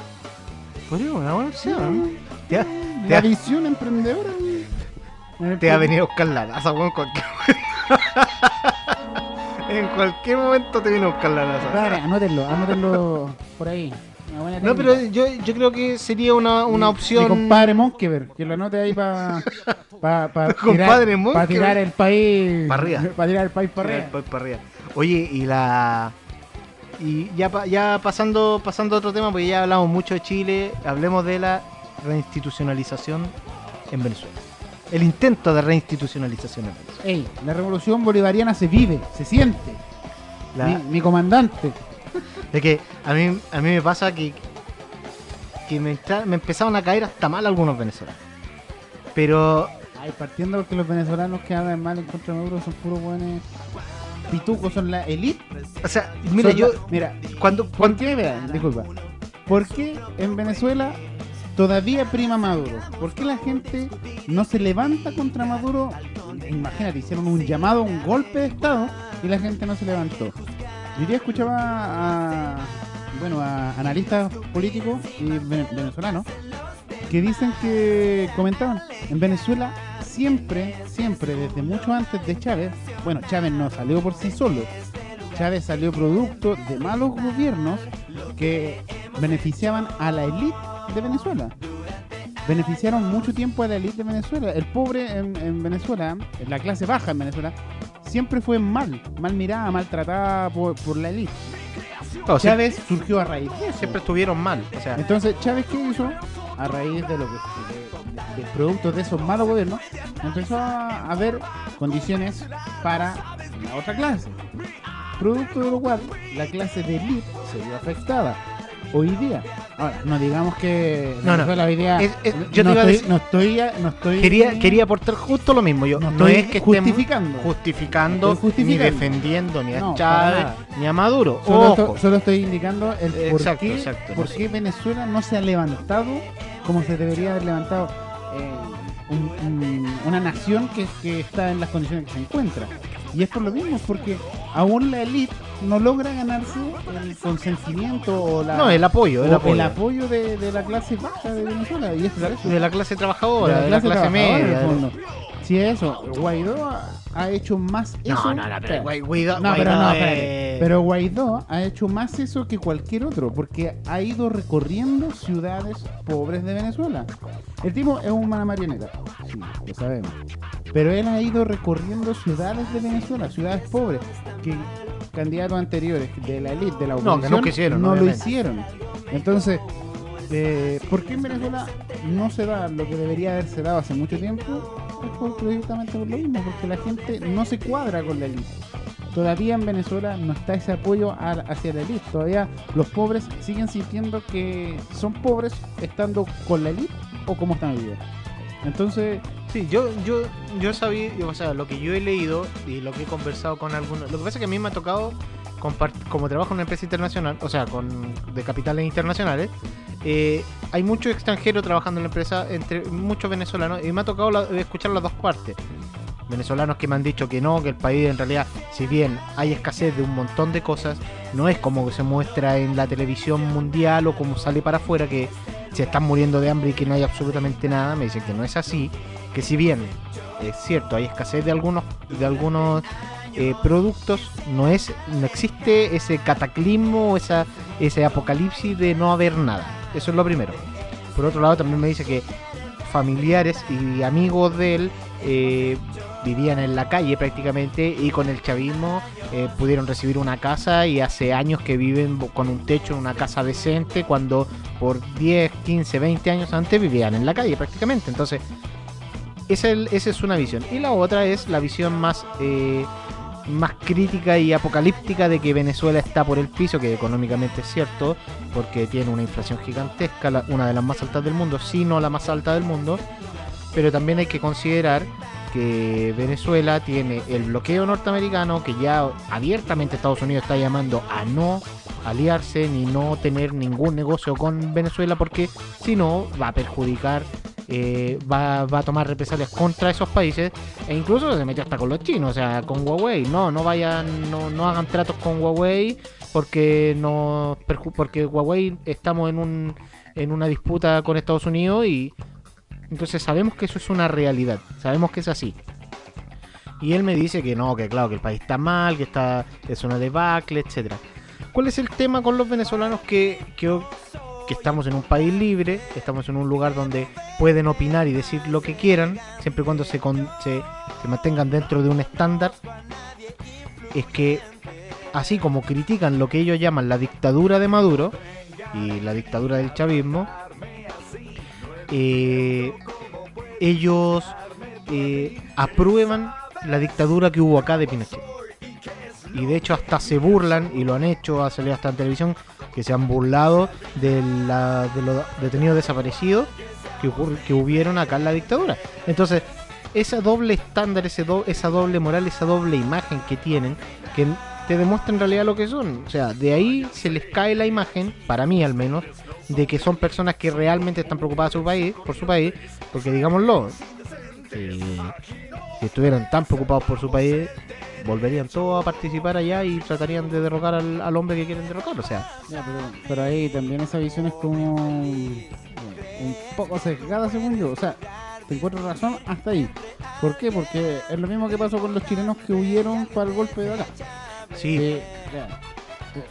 Podría una buena opción. Te La visión emprendedora. weón. Te va a venir a buscar la NASA, weón, en cualquier En cualquier momento te viene a buscar la NASA. Dale, anótenlo, anótenlo por ahí. No, pero yo, yo creo que sería una, una Mi- opción. Mi compadre Monkever, que lo anote ahí para pa, pa tirar, pa el país. Pa' arriba. Para tirar el país para Para arriba. arriba. Oye, y la. Y ya, pa- ya pasando, pasando a otro tema, porque ya hablamos mucho de Chile, hablemos de la reinstitucionalización en Venezuela. El intento de reinstitucionalización en Venezuela. Ey, la revolución bolivariana se vive, se siente. La- Mi, mi comandante. de que a mí, a mí me pasa que, que me, entra- me empezaron a caer hasta mal algunos venezolanos. Pero Ay, partiendo porque los venezolanos que hablan mal en contra de Maduro son puros buenos pitucos, son la elite. O sea, mira, Son yo. la- mira, Cuando, ¿por cuando, qué? Vean, disculpa. ¿Por qué en Venezuela todavía prima Maduro? ¿Por qué la gente no se levanta contra Maduro? Imagínate, hicieron un llamado, un golpe de Estado y la gente no se levantó. Yo día escuchaba a, bueno, a analistas políticos y vene- venezolanos que dicen que comentaban en Venezuela siempre, siempre, desde mucho antes de Chávez, bueno, Chávez no salió por sí solo, Chávez salió producto de malos gobiernos que beneficiaban a la élite de Venezuela. Beneficiaron mucho tiempo a la élite de Venezuela. El pobre en, en Venezuela, la clase baja en Venezuela, siempre fue mal, mal mirada, maltratada por, por la élite. no, sie- Chávez surgió a raíz de eso. siempre estuvieron mal. O sea, Entonces, Chávez, ¿qué hizo? A raíz de lo que de, de productos de esos malos gobiernos, empezó a haber condiciones para la otra clase. Producto de lo cual la clase de elite se vio afectada. Hoy día, ahora, no digamos que No, no. Hoy día. Es- es- yo te no, iba a estoy, decir- no estoy, no estoy. quería, quería aportar justo lo mismo. Yo No es que estemos justificando. justificando, justificando. ni defendiendo ni a Chávez ni a Maduro. Solo, Ojo. esto- solo estoy indicando el por Exacto, qué, exacto, por no qué Venezuela no se ha levantado como se debería haber levantado eh, un- un- una nación que, que está en las condiciones que se encuentra. Y es por lo mismo, porque aún la élite no logra ganarse el consentimiento o la, No, el apoyo, el apoyo. el apoyo de, de la clase baja de Venezuela. Y eso. de la clase trabajadora, de la clase, media. Es eso, Guaidó ha, ha hecho más eso. No, no, no, pero Guaidó, No, pero no, espérate. Pero Guaidó ha hecho más eso que cualquier otro, porque ha ido recorriendo ciudades pobres de Venezuela. El tipo es una marioneta, sí, lo sabemos. Pero él ha ido recorriendo ciudades de Venezuela, ciudades pobres, que candidatos anteriores de la élite, de la No, que oposición, nunca hicieron, no lo hicieron. Entonces, eh, ¿por qué en Venezuela no se da lo que debería haberse dado hace mucho tiempo? Por- precisamente por lo mismo, porque la gente no se cuadra con la élite. Todavía en Venezuela no está ese apoyo hacia la élite. Todavía los pobres siguen sintiendo que son pobres estando con la élite o como están día. Entonces, Sí, yo, yo, yo sabía, o sea, lo que yo he leído y lo que he conversado con algunos. Lo que pasa es que a mí me ha tocado, como trabajo en una empresa internacional, o sea, con de capitales internacionales, eh, hay muchos extranjeros trabajando en la empresa, entre muchos venezolanos, y me ha tocado escuchar las dos partes. Venezolanos que me han dicho que no, que el país en realidad, si bien hay escasez de un montón de cosas, no es como se muestra en la televisión mundial o como sale para afuera que se están muriendo de hambre y que no hay absolutamente nada. Me dicen que no es así, que si bien es cierto, hay escasez de algunos de algunos eh, productos, no es no existe ese cataclismo, esa ese apocalipsis de no haber nada. Eso es lo primero. Por otro lado, también me dice que familiares y amigos de él eh, vivían en la calle prácticamente y con el chavismo eh, pudieron recibir una casa y hace años que viven con un techo en una casa decente cuando por 10, 15, 20 años antes vivían en la calle prácticamente. Entonces, esa es, una visión. Y la otra es la visión más... más crítica y apocalíptica de que Venezuela está por el piso, que económicamente es cierto, porque tiene una inflación gigantesca, una de las más altas del mundo, si no la más alta del mundo, pero también hay que considerar que Venezuela tiene el bloqueo norteamericano, que ya abiertamente Estados Unidos está llamando a no aliarse ni no tener ningún negocio con Venezuela, porque si no va a perjudicar, eh, va, va a tomar represalias contra esos países e incluso se metió hasta con los chinos, o sea, con Huawei. No, no vayan, no, no hagan tratos con Huawei porque no porque Huawei estamos en un en una disputa con Estados Unidos y entonces sabemos que eso es una realidad, sabemos que es así. Y él me dice que no, que claro, que el país está mal, que está es una debacle, etcétera. ¿Cuál es el tema con los venezolanos que, que estamos en un país libre, estamos en un lugar donde pueden opinar y decir lo que quieran, siempre y cuando se, con- se, mantengan dentro de un estándar? Es que así como critican lo que ellos llaman la dictadura de Maduro y la dictadura del chavismo, eh, ellos eh, aprueban la dictadura que hubo acá de Pinochet. Y de hecho hasta se burlan, y lo han hecho, ha salido hasta en televisión, que se han burlado de, la, de los detenidos desaparecidos que, hubieron acá en la dictadura. Entonces, esa doble estándar, ese do- esa doble moral, esa doble imagen que tienen, que te demuestra en realidad lo que son. O sea, de ahí se les cae la imagen, para mí al menos, de que son personas que realmente están preocupadas por su país, por su país porque digámoslo, si, si estuvieran tan preocupados por su país, volverían todos a participar allá y tratarían de derrocar al, al hombre que quieren derrocar. O sea, Ya, pero, pero ahí también esa visión es como un, un poco sesgada según yo. O sea, te encuentro razón hasta ahí. ¿Por qué? Porque es lo mismo que pasó con los chilenos que huyeron para el golpe de acá. sí, ya,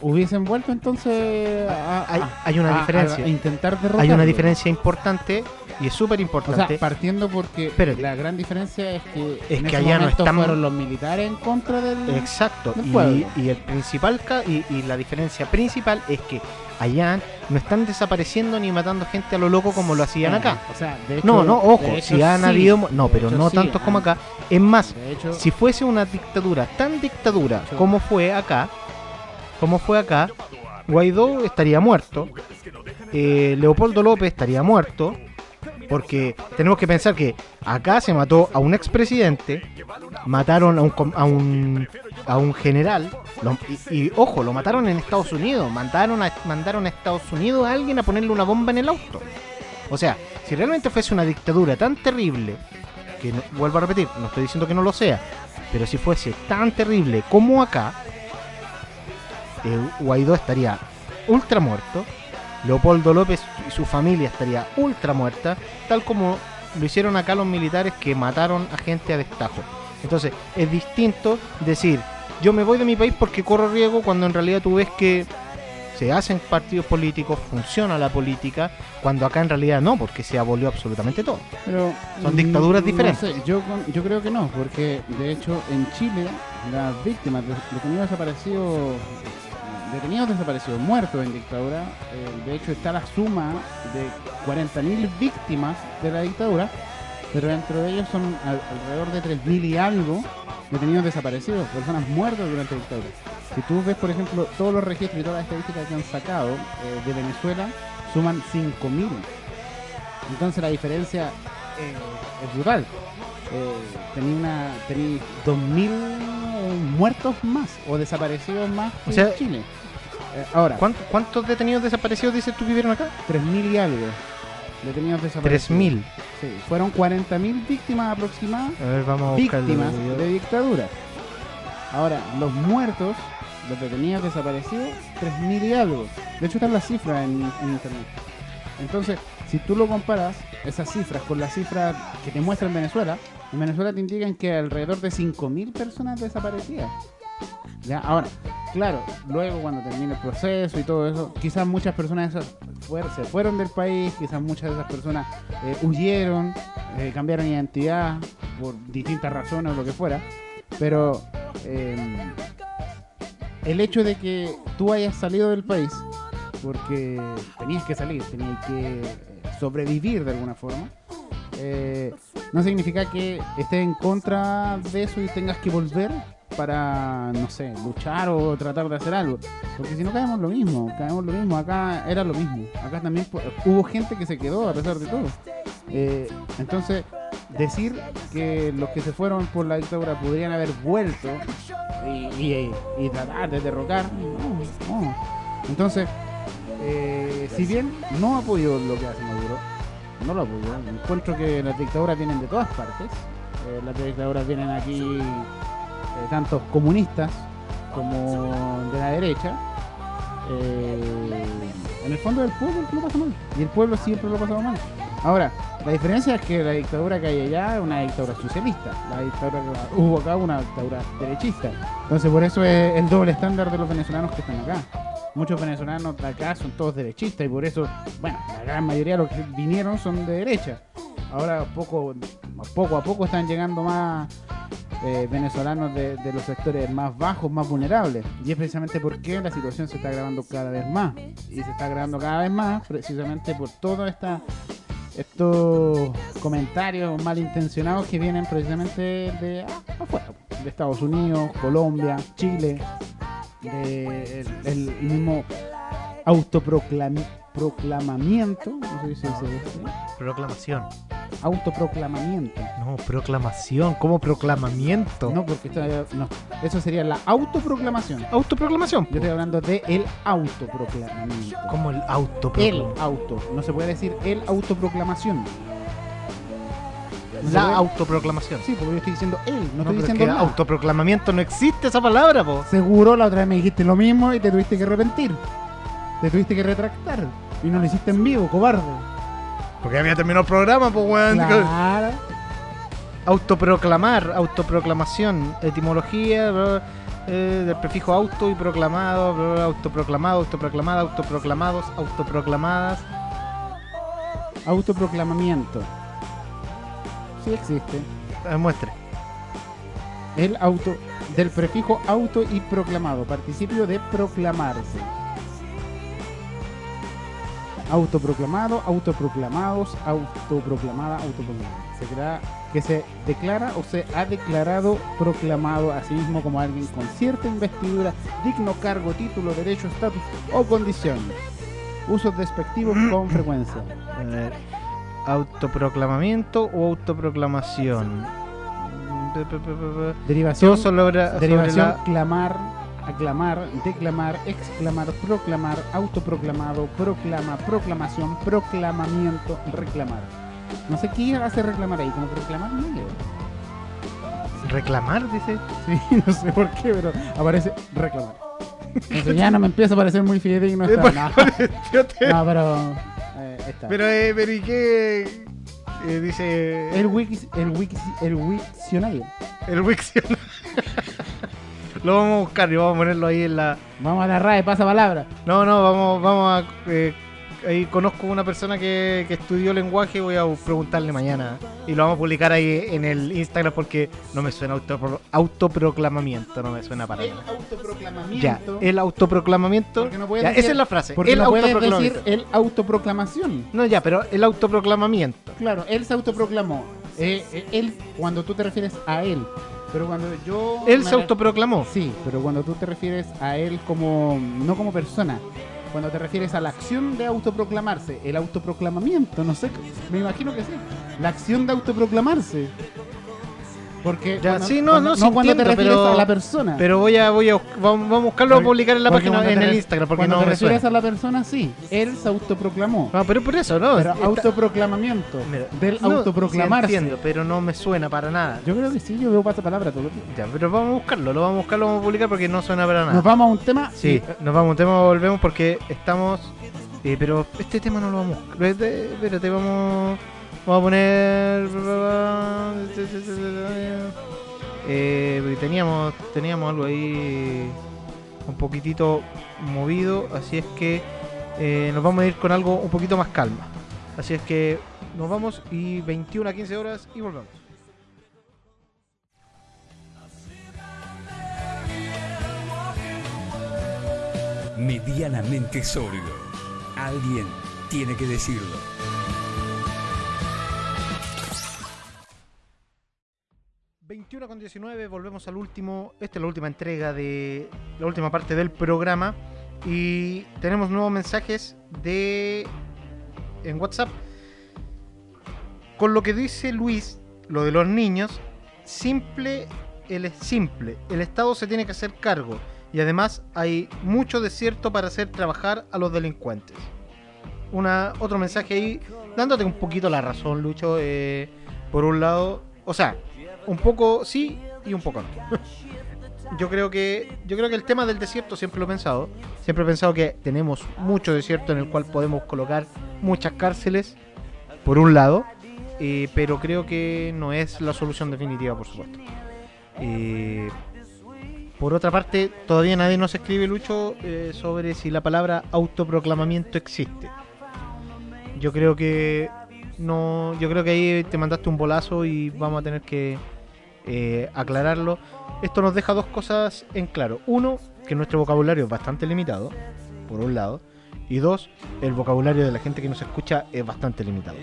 hubiesen vuelto entonces a, hay, una a- diferencia. a intentar derrotar. Hay una diferencia importante y es súper O sea, importante. partiendo porque Espérate. la gran diferencia es que Es en que allá no están- fueron los militares en contra del Exacto. del Y, pueblo. y el principal ca- y, y la diferencia principal es que allá no están desapareciendo ni matando gente a lo loco como lo hacían acá. O sea, de hecho, No, no, ojo, de hecho si han sí. habido, no, pero hecho no sí, tantos como han- acá. Es más, hecho, si fuese una dictadura tan dictadura como fue acá, como fue acá, Guaidó estaría muerto, eh, Leopoldo López estaría muerto, porque tenemos que pensar que acá se mató a un expresidente, mataron a un, a un, a un general, y, ojo, lo mataron en Estados Unidos, mandaron a, mandaron a Estados Unidos a alguien a ponerle una bomba en el auto. O sea, si realmente fuese una dictadura tan terrible, que vuelvo a repetir, no estoy diciendo que no lo sea, pero si fuese tan terrible como acá, eh, Guaidó estaría ultra muerto, Leopoldo López y su familia estaría ultra muerta, tal como lo hicieron acá los militares que mataron a gente a destajo. Entonces, es distinto decir, yo me voy de mi país porque corro riesgo cuando en realidad tú ves que se hacen partidos políticos, funciona la política, cuando acá en realidad no, porque se abolió absolutamente todo. Pero, Son mm, dictaduras no diferentes. sé, yo, creo que no, porque de hecho en Chile las víctimas de detenidos desaparecidos, detenidos desaparecidos, muertos en dictadura, eh, de hecho está la suma de 40.000 víctimas de la dictadura, pero dentro de ellos son al- alrededor de 3.000 y algo detenidos desaparecidos, personas muertas durante la dictadura. Si tú ves, por ejemplo, todos los registros y todas las estadísticas que han sacado eh, de Venezuela, suman 5.000. Entonces la diferencia eh, es brutal. Eh, tenía una tenía 2.000 muertos más o desaparecidos más O que sea, Chile. Eh, ahora, ¿Cuántos, cuántos detenidos desaparecidos dices tú vivieron acá? 3.000 y algo detenidos desaparecidos. 3.000. Sí, fueron 40.000 víctimas aproximadas A ver, vamos a buscarlo. víctimas de dictadura. Ahora, los muertos, los detenidos desaparecidos, 3.000 y algo. De hecho, están las cifras en, en internet. Entonces, si tú lo comparas, esas cifras con las cifras que te muestra en Venezuela, en Venezuela te indican que alrededor de 5.000 personas desaparecidas. ¿Ya? Ahora, claro, luego cuando termine el proceso y todo eso, quizás muchas personas esas se fueron del país, quizás muchas de esas personas eh, huyeron, eh, cambiaron identidad, por distintas razones o lo que fuera. Pero eh, el hecho de que tú hayas salido del país, porque tenías que salir, tenías que eh, sobrevivir de alguna forma, no significa que estés en contra de eso y tengas que volver para, no sé, luchar o tratar de hacer algo. Porque si no caemos lo mismo, caemos lo mismo. Acá era lo mismo. Acá también hubo gente que se quedó a pesar de todo. Eh, entonces, decir que los que se fueron por la dictadura podrían haber vuelto y, y- tratar de derrocar, no, no. Entonces, eh, si bien no apoyo lo que hace Maduro, no lo apoyo. Encuentro que las dictaduras vienen de todas partes. Eh, las dictaduras vienen aquí eh, tanto comunistas como de la derecha. Eh, en el fondo del pueblo lo pasa mal. Y el pueblo siempre lo ha pasado mal. Ahora, la diferencia es que la dictadura que hay allá es una dictadura socialista. La dictadura que hubo acá una dictadura derechista. Entonces por eso es el doble estándar de los venezolanos que están acá. Muchos venezolanos de acá son todos derechistas y por eso, bueno, la gran mayoría de los que vinieron son de derecha. Ahora poco, poco a poco están llegando más eh, venezolanos de, de los sectores más bajos, más vulnerables. Y es precisamente porque la situación se está agravando cada vez más. Y se está agravando cada vez más precisamente por todos esta, estos comentarios malintencionados que vienen precisamente de afuera. De Estados Unidos, Colombia, Chile, de el, mismo autoproclamamiento, no sé si se dice Proclamación. Autoproclamamiento. No, proclamación. ¿Cómo proclamamiento? No, porque esto, no, eso sería la autoproclamación. Autoproclamación. Yo estoy hablando de el autoproclamamiento. Como el El autoproclamación. auto. No se puede decir el autoproclamación. La autoproclamación. Sí, porque yo estoy diciendo él, no, No, estoy diciendo la. autoproclamamiento no existe esa palabra, po. Seguro la otra vez me dijiste lo mismo y te tuviste que arrepentir. Te tuviste que retractar. Y no lo hiciste en vivo, cobarde. Porque había terminado el programa, pues, weón. Claro. Autoproclamar, autoproclamación, etimología eh, del prefijo auto y proclamado, autoproclamado, autoproclamada, autoproclamados, autoproclamadas. Autoproclamamiento. Sí existe. Eh, muestre. El auto, del prefijo auto y proclamado, participio de proclamarse. Autoproclamado, autoproclamados, autoproclamada, autoproclamada. Se crea que se declara o se ha declarado proclamado a sí mismo como alguien con cierta investidura, digno cargo, título, derecho, estatus o condición. Usos despectivos con frecuencia. Autoproclamamiento o autoproclamación. Derivación, sobre derivación la- clamar, aclamar, declamar, exclamar, proclamar, autoproclamado, proclama, proclamación, proclamamiento, reclamar. No sé qué hace reclamar ahí, como proclamar no reclamar, dice. Sí, no sé por qué, pero aparece reclamar. Entonces ya no me empieza a parecer muy fidedigno esta. No, no, pero eh, está. Pero, eh, pero ¿y qué? Eh, dice El wiki, el wiki, el wikcionario. el Wixion. Lo vamos a buscar y vamos a ponerlo ahí en la. Vamos a la RAE, pasa palabra. No, no, vamos, vamos a. eh, ahí conozco una persona que, que estudió lenguaje, voy a preguntarle mañana. Y lo vamos a publicar ahí en el Instagram porque no me suena auto, autoproclamamiento, no me suena para El nada. autoproclamamiento. Ya, el autoproclamamiento. No puedes Ya, decir- esa es la frase. Porque el no puedes decir el autoproclamación. No, ya, pero el autoproclamamiento. Claro, él se autoproclamó. Eh, eh, él, cuando tú te refieres a él. Pero cuando yo. Él se autoproclamó. Sí, pero cuando tú te refieres a él como. No como persona. Cuando te refieres a la acción de autoproclamarse, el autoproclamamiento, no sé, me imagino que sí. La acción de autoproclamarse. Porque Ya, cuando- sí, no, cuando- no, sí cuando te entiendo, refieres pero- a la persona. Pero voy a, voy a, vamos, a buscarlo, a publicar en la porque página, en te el Instagram, porque cuando no te me refieres suena. a la persona, sí. Él se autoproclamó. Ah, pero por eso, ¿no? pero Está- autoproclamamiento Mira, del no, autoproclamarse. sí entiendo, pero no me suena para nada. Yo creo que sí, yo veo pasapalabra todo el tiempo. Ya, pero vamos a buscarlo, lo vamos a buscar, lo vamos a publicar porque no suena para nada. Nos vamos a un tema. Sí, nos vamos a un tema, volvemos porque estamos... eh, pero este tema no lo vamos a buscar. Espérate, vamos, Vamos a poner. Teníamos, teníamos algo ahí un poquitito movido, así es que eh, nos vamos a ir con algo un poquito más calma. Así es que nos vamos y 21 a 15 horas y volvemos. Medianamente sobrio. Alguien tiene que decirlo. ...21 con 19, volvemos al último... Esta es la última entrega de... La última parte del programa. Y tenemos nuevos mensajes de... En WhatsApp. Con lo que dice Luis, lo de los niños, simple, el es simple. El Estado se tiene que hacer cargo. Y además hay mucho desierto para hacer trabajar a los delincuentes. Una, otro mensaje ahí, dándote un poquito la razón, Lucho. eh, por un lado, o sea, un poco sí y un poco no. yo creo que yo creo que el tema del desierto siempre lo he pensado. Siempre he pensado que tenemos mucho desierto en el cual podemos colocar muchas cárceles, por un lado, eh, pero creo que no es la solución definitiva, por supuesto. Eh, por otra parte, todavía nadie nos escribe, Lucho, eh, sobre si la palabra autoproclamamiento existe. Yo creo que no, yo creo que ahí te mandaste un bolazo y vamos a tener que eh, aclararlo. Esto nos deja dos cosas en claro. Uno, que nuestro vocabulario es bastante limitado, por un lado. Y dos, el vocabulario de la gente que nos escucha es bastante limitado.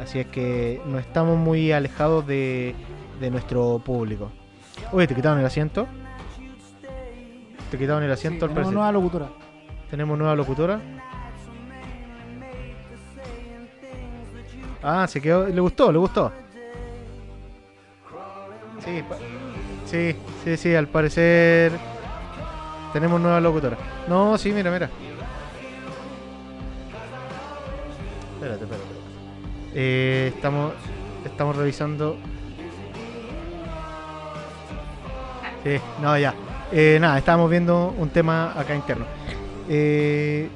Así es que no estamos muy alejados de, de nuestro público. Oye, ¿te quitaron el asiento? ¿Te quitaron el asiento al Tenemos parecer? nueva locutora. Tenemos nueva locutora. Ah, se quedó. Le gustó, le gustó. Sí, sí, sí, sí, al parecer. Tenemos nueva locutora. No, sí, mira, mira. Espérate, espérate. Eh, estamos, estamos revisando. Sí, no, ya. Eh, nada, estábamos viendo un tema acá interno. Eh,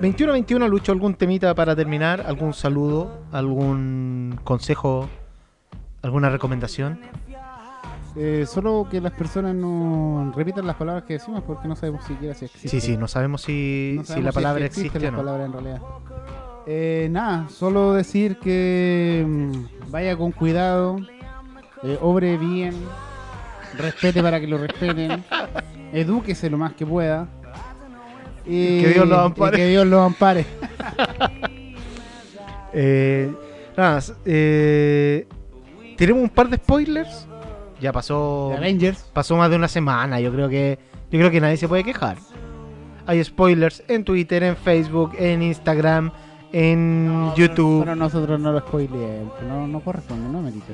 21-21, Lucho, ¿algún temita para terminar? ¿Algún saludo? ¿Algún consejo? ¿Alguna recomendación? Eh, solo que las personas no repitan las palabras que decimos porque no sabemos siquiera si existen. Sí, sí, no sabemos si, No si sabemos la palabra es que existen existe o no. palabras en realidad. Eh, nada, solo decir que mm, vaya con cuidado, eh, obre bien, respete para que lo respeten, edúquese lo más que pueda. Y, que Dios lo ampare. y que Dios lo ampare. Eh, nada, eh, tenemos un par de spoilers. Ya pasó. Avengers. Pasó más de una semana. Yo creo que. Yo creo que nadie se puede quejar. Hay spoilers en Twitter, en Facebook, en Instagram, en YouTube. Pero nosotros no lo spoileemos, no, no corresponde, no merito.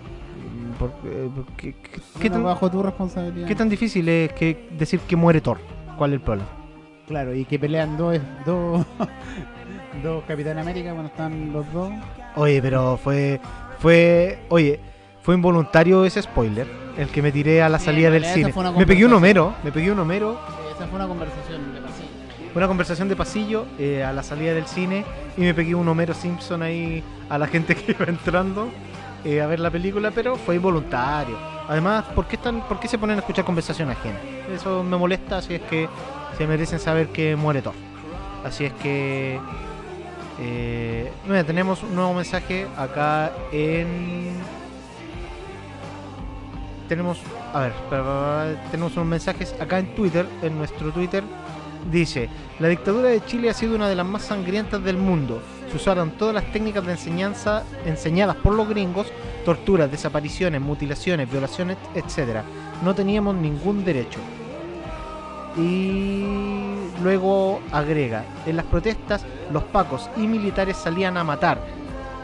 Por- eh, por- ¿qué, qué- qué No tan, bajo tu responsabilidad. qué tan difícil es que decir que muere Thor? ¿Cuál es el problema? Claro, y que pelean dos, dos, dos Capitán América cuando están los dos. Oye, pero fue. Fue. Oye, fue involuntario ese spoiler. El que me tiré a la Sí, salida del cine. Me pegué un homero. Me pegué un homero. Esa fue una conversación de pasillo. Una conversación de pasillo eh, a la salida del cine. Y me pegué un Homero Simpson ahí a la gente que iba entrando eh, a ver la película. Pero fue involuntario. Además, ¿por qué, están, ¿por qué se ponen a escuchar conversación ajena? Eso me molesta si es que se merecen saber que muere Thor. Así es que. Eh, tenemos un nuevo mensaje acá en. Tenemos. A ver, tenemos unos mensajes acá en Twitter, en nuestro Twitter. Dice: La dictadura de Chile ha sido una de las más sangrientas del mundo. Se usaron todas las técnicas de enseñanza enseñadas por los gringos: torturas, desapariciones, mutilaciones, violaciones, etc. No teníamos ningún derecho. Y luego agrega, en las protestas los pacos y militares salían a matar,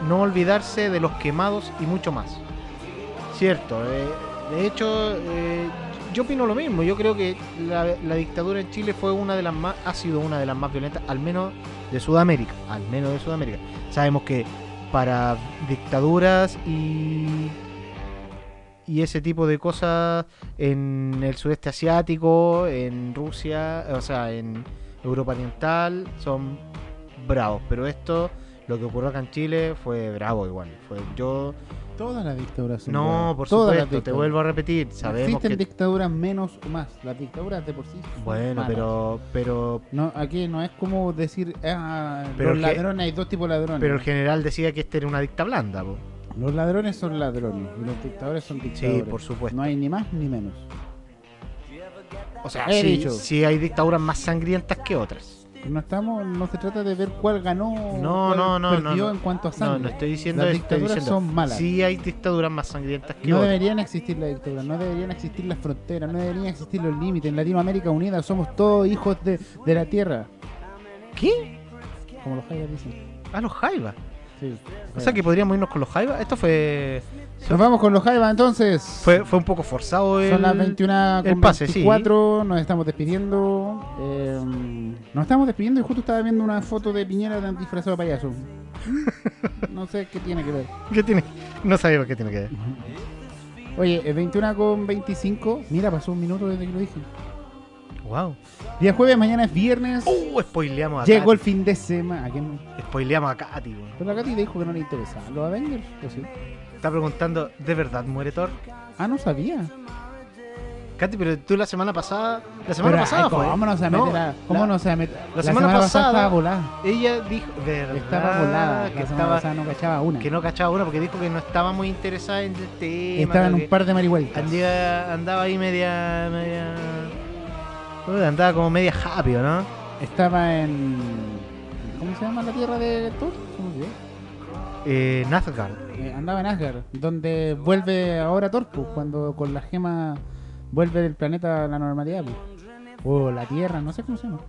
no olvidarse de los quemados y mucho más. Cierto, eh, de hecho eh, yo opino lo mismo, yo creo que la, la dictadura en Chile fue una de las más, ha sido una de las más violentas, al menos de Sudamérica, al menos de Sudamérica. Sabemos que para dictaduras y y ese tipo de cosas en el sudeste asiático, en Rusia, o sea, en Europa Oriental, son bravos. Pero esto, lo que ocurrió acá en Chile, fue bravo igual. Fue yo. Todas las dictaduras son No, por Todas supuesto, te vuelvo a repetir. Sabemos existen que. dictaduras menos o más. Las dictaduras de por sí son Bueno, malas. pero. Pero. No, aquí no es como decir, ah, Pero los ladrones, hay dos tipos de ladrones. Pero el general decía que este era una dicta blanda, po. Los ladrones son ladrones y los dictadores son dictadores. por supuesto. No hay ni más ni menos. O sea, He sí, dicho. sí hay dictaduras más sangrientas que otras. No estamos, no se trata de ver cuál ganó, No, cuál no, no, perdió no, no. en cuanto a No, sangre. no estoy diciendo Las eso, estoy dictaduras diciendo, son malas. Sí hay dictaduras más sangrientas que No otras. deberían existir las dictaduras, no deberían existir las fronteras, no deberían existir los límites. En Latinoamérica Unida somos todos hijos de, de la tierra, ¿Qué? como los jairas dicen. A los Jaivas. Sí, O sea que podríamos irnos con los Jaivas. Esto fue Nos vamos con los jaivas entonces. fue, fue un poco forzado el, Son las 21 el con pase, sí. 24, nos estamos despidiendo. eh, nos estamos despidiendo y justo estaba viendo una foto de Piñera de disfrazado de payaso. No sé qué tiene que ver. ¿Qué tiene? No sabía qué tiene que ver. Oye, eh, 21 con 25. Mira, pasó un minuto desde que lo dije. Wow. Día jueves, mañana es viernes. Uh, spoileamos a Llegó el fin de semana. ¿A quién? Spoileamos a Katy, weón. Pero la Katy dijo que no le interesaban los Avengers. ¿o sí? Está preguntando, ¿de verdad muere Thor? Ah, no sabía. Katy, pero tú la semana pasada. La semana Pero, pasada ay, fue. ¿Cómo no se va a No, meter a- ¿Cómo la- no se va a meter? la semana pasada estaba volada. Ella dijo, ¿verdad? Estaba volada. Que La semana estaba, pasada no cachaba una. que no cachaba una porque dijo que no estaba muy interesada en el tema. Estaba en que un par de marihueltas. andaba, andaba ahí media. media. Andaba como media happy, ¿no? Estaba en. ¿Cómo se llama la tierra de Thor? ¿Cómo se llama? Eh, Nazgard. Eh, andaba en Asgard, donde vuelve ahora Thor, pues, cuando con la gema vuelve el planeta a la normalidad. pues. O la tierra, no sé cómo se llama.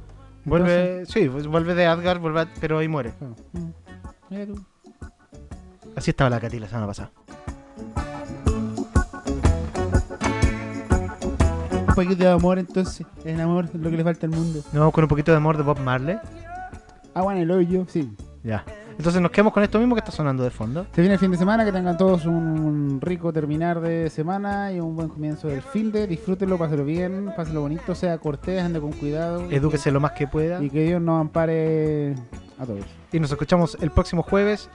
Vuelve, sí, pues vuelve de Asgard, vuelve a- pero ahí muere. Claro. Mm. Mira tú. Así estaba la Katy la semana pasada. Un poquito de amor entonces. El amor es lo que le falta al mundo. Nos vamos con un poquito de amor de Bob Marley. Agua en el hoyo, sí. Ya. Entonces nos quedamos con esto mismo que está sonando de fondo. Se viene el fin de semana, que tengan todos un rico terminar de semana y un buen comienzo del fin de. Disfrútenlo, pásenlo bien, pásenlo bonito, sea cortés, ande con cuidado. Edúquese lo más que pueda. Y que Dios nos ampare a todos. Y nos escuchamos el próximo jueves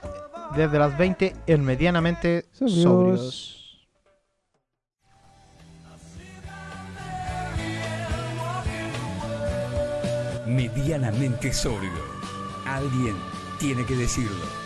desde las 20 en Medianamente Sobrios. Sobrios. Medianamente sobrio. Alguien tiene que decirlo.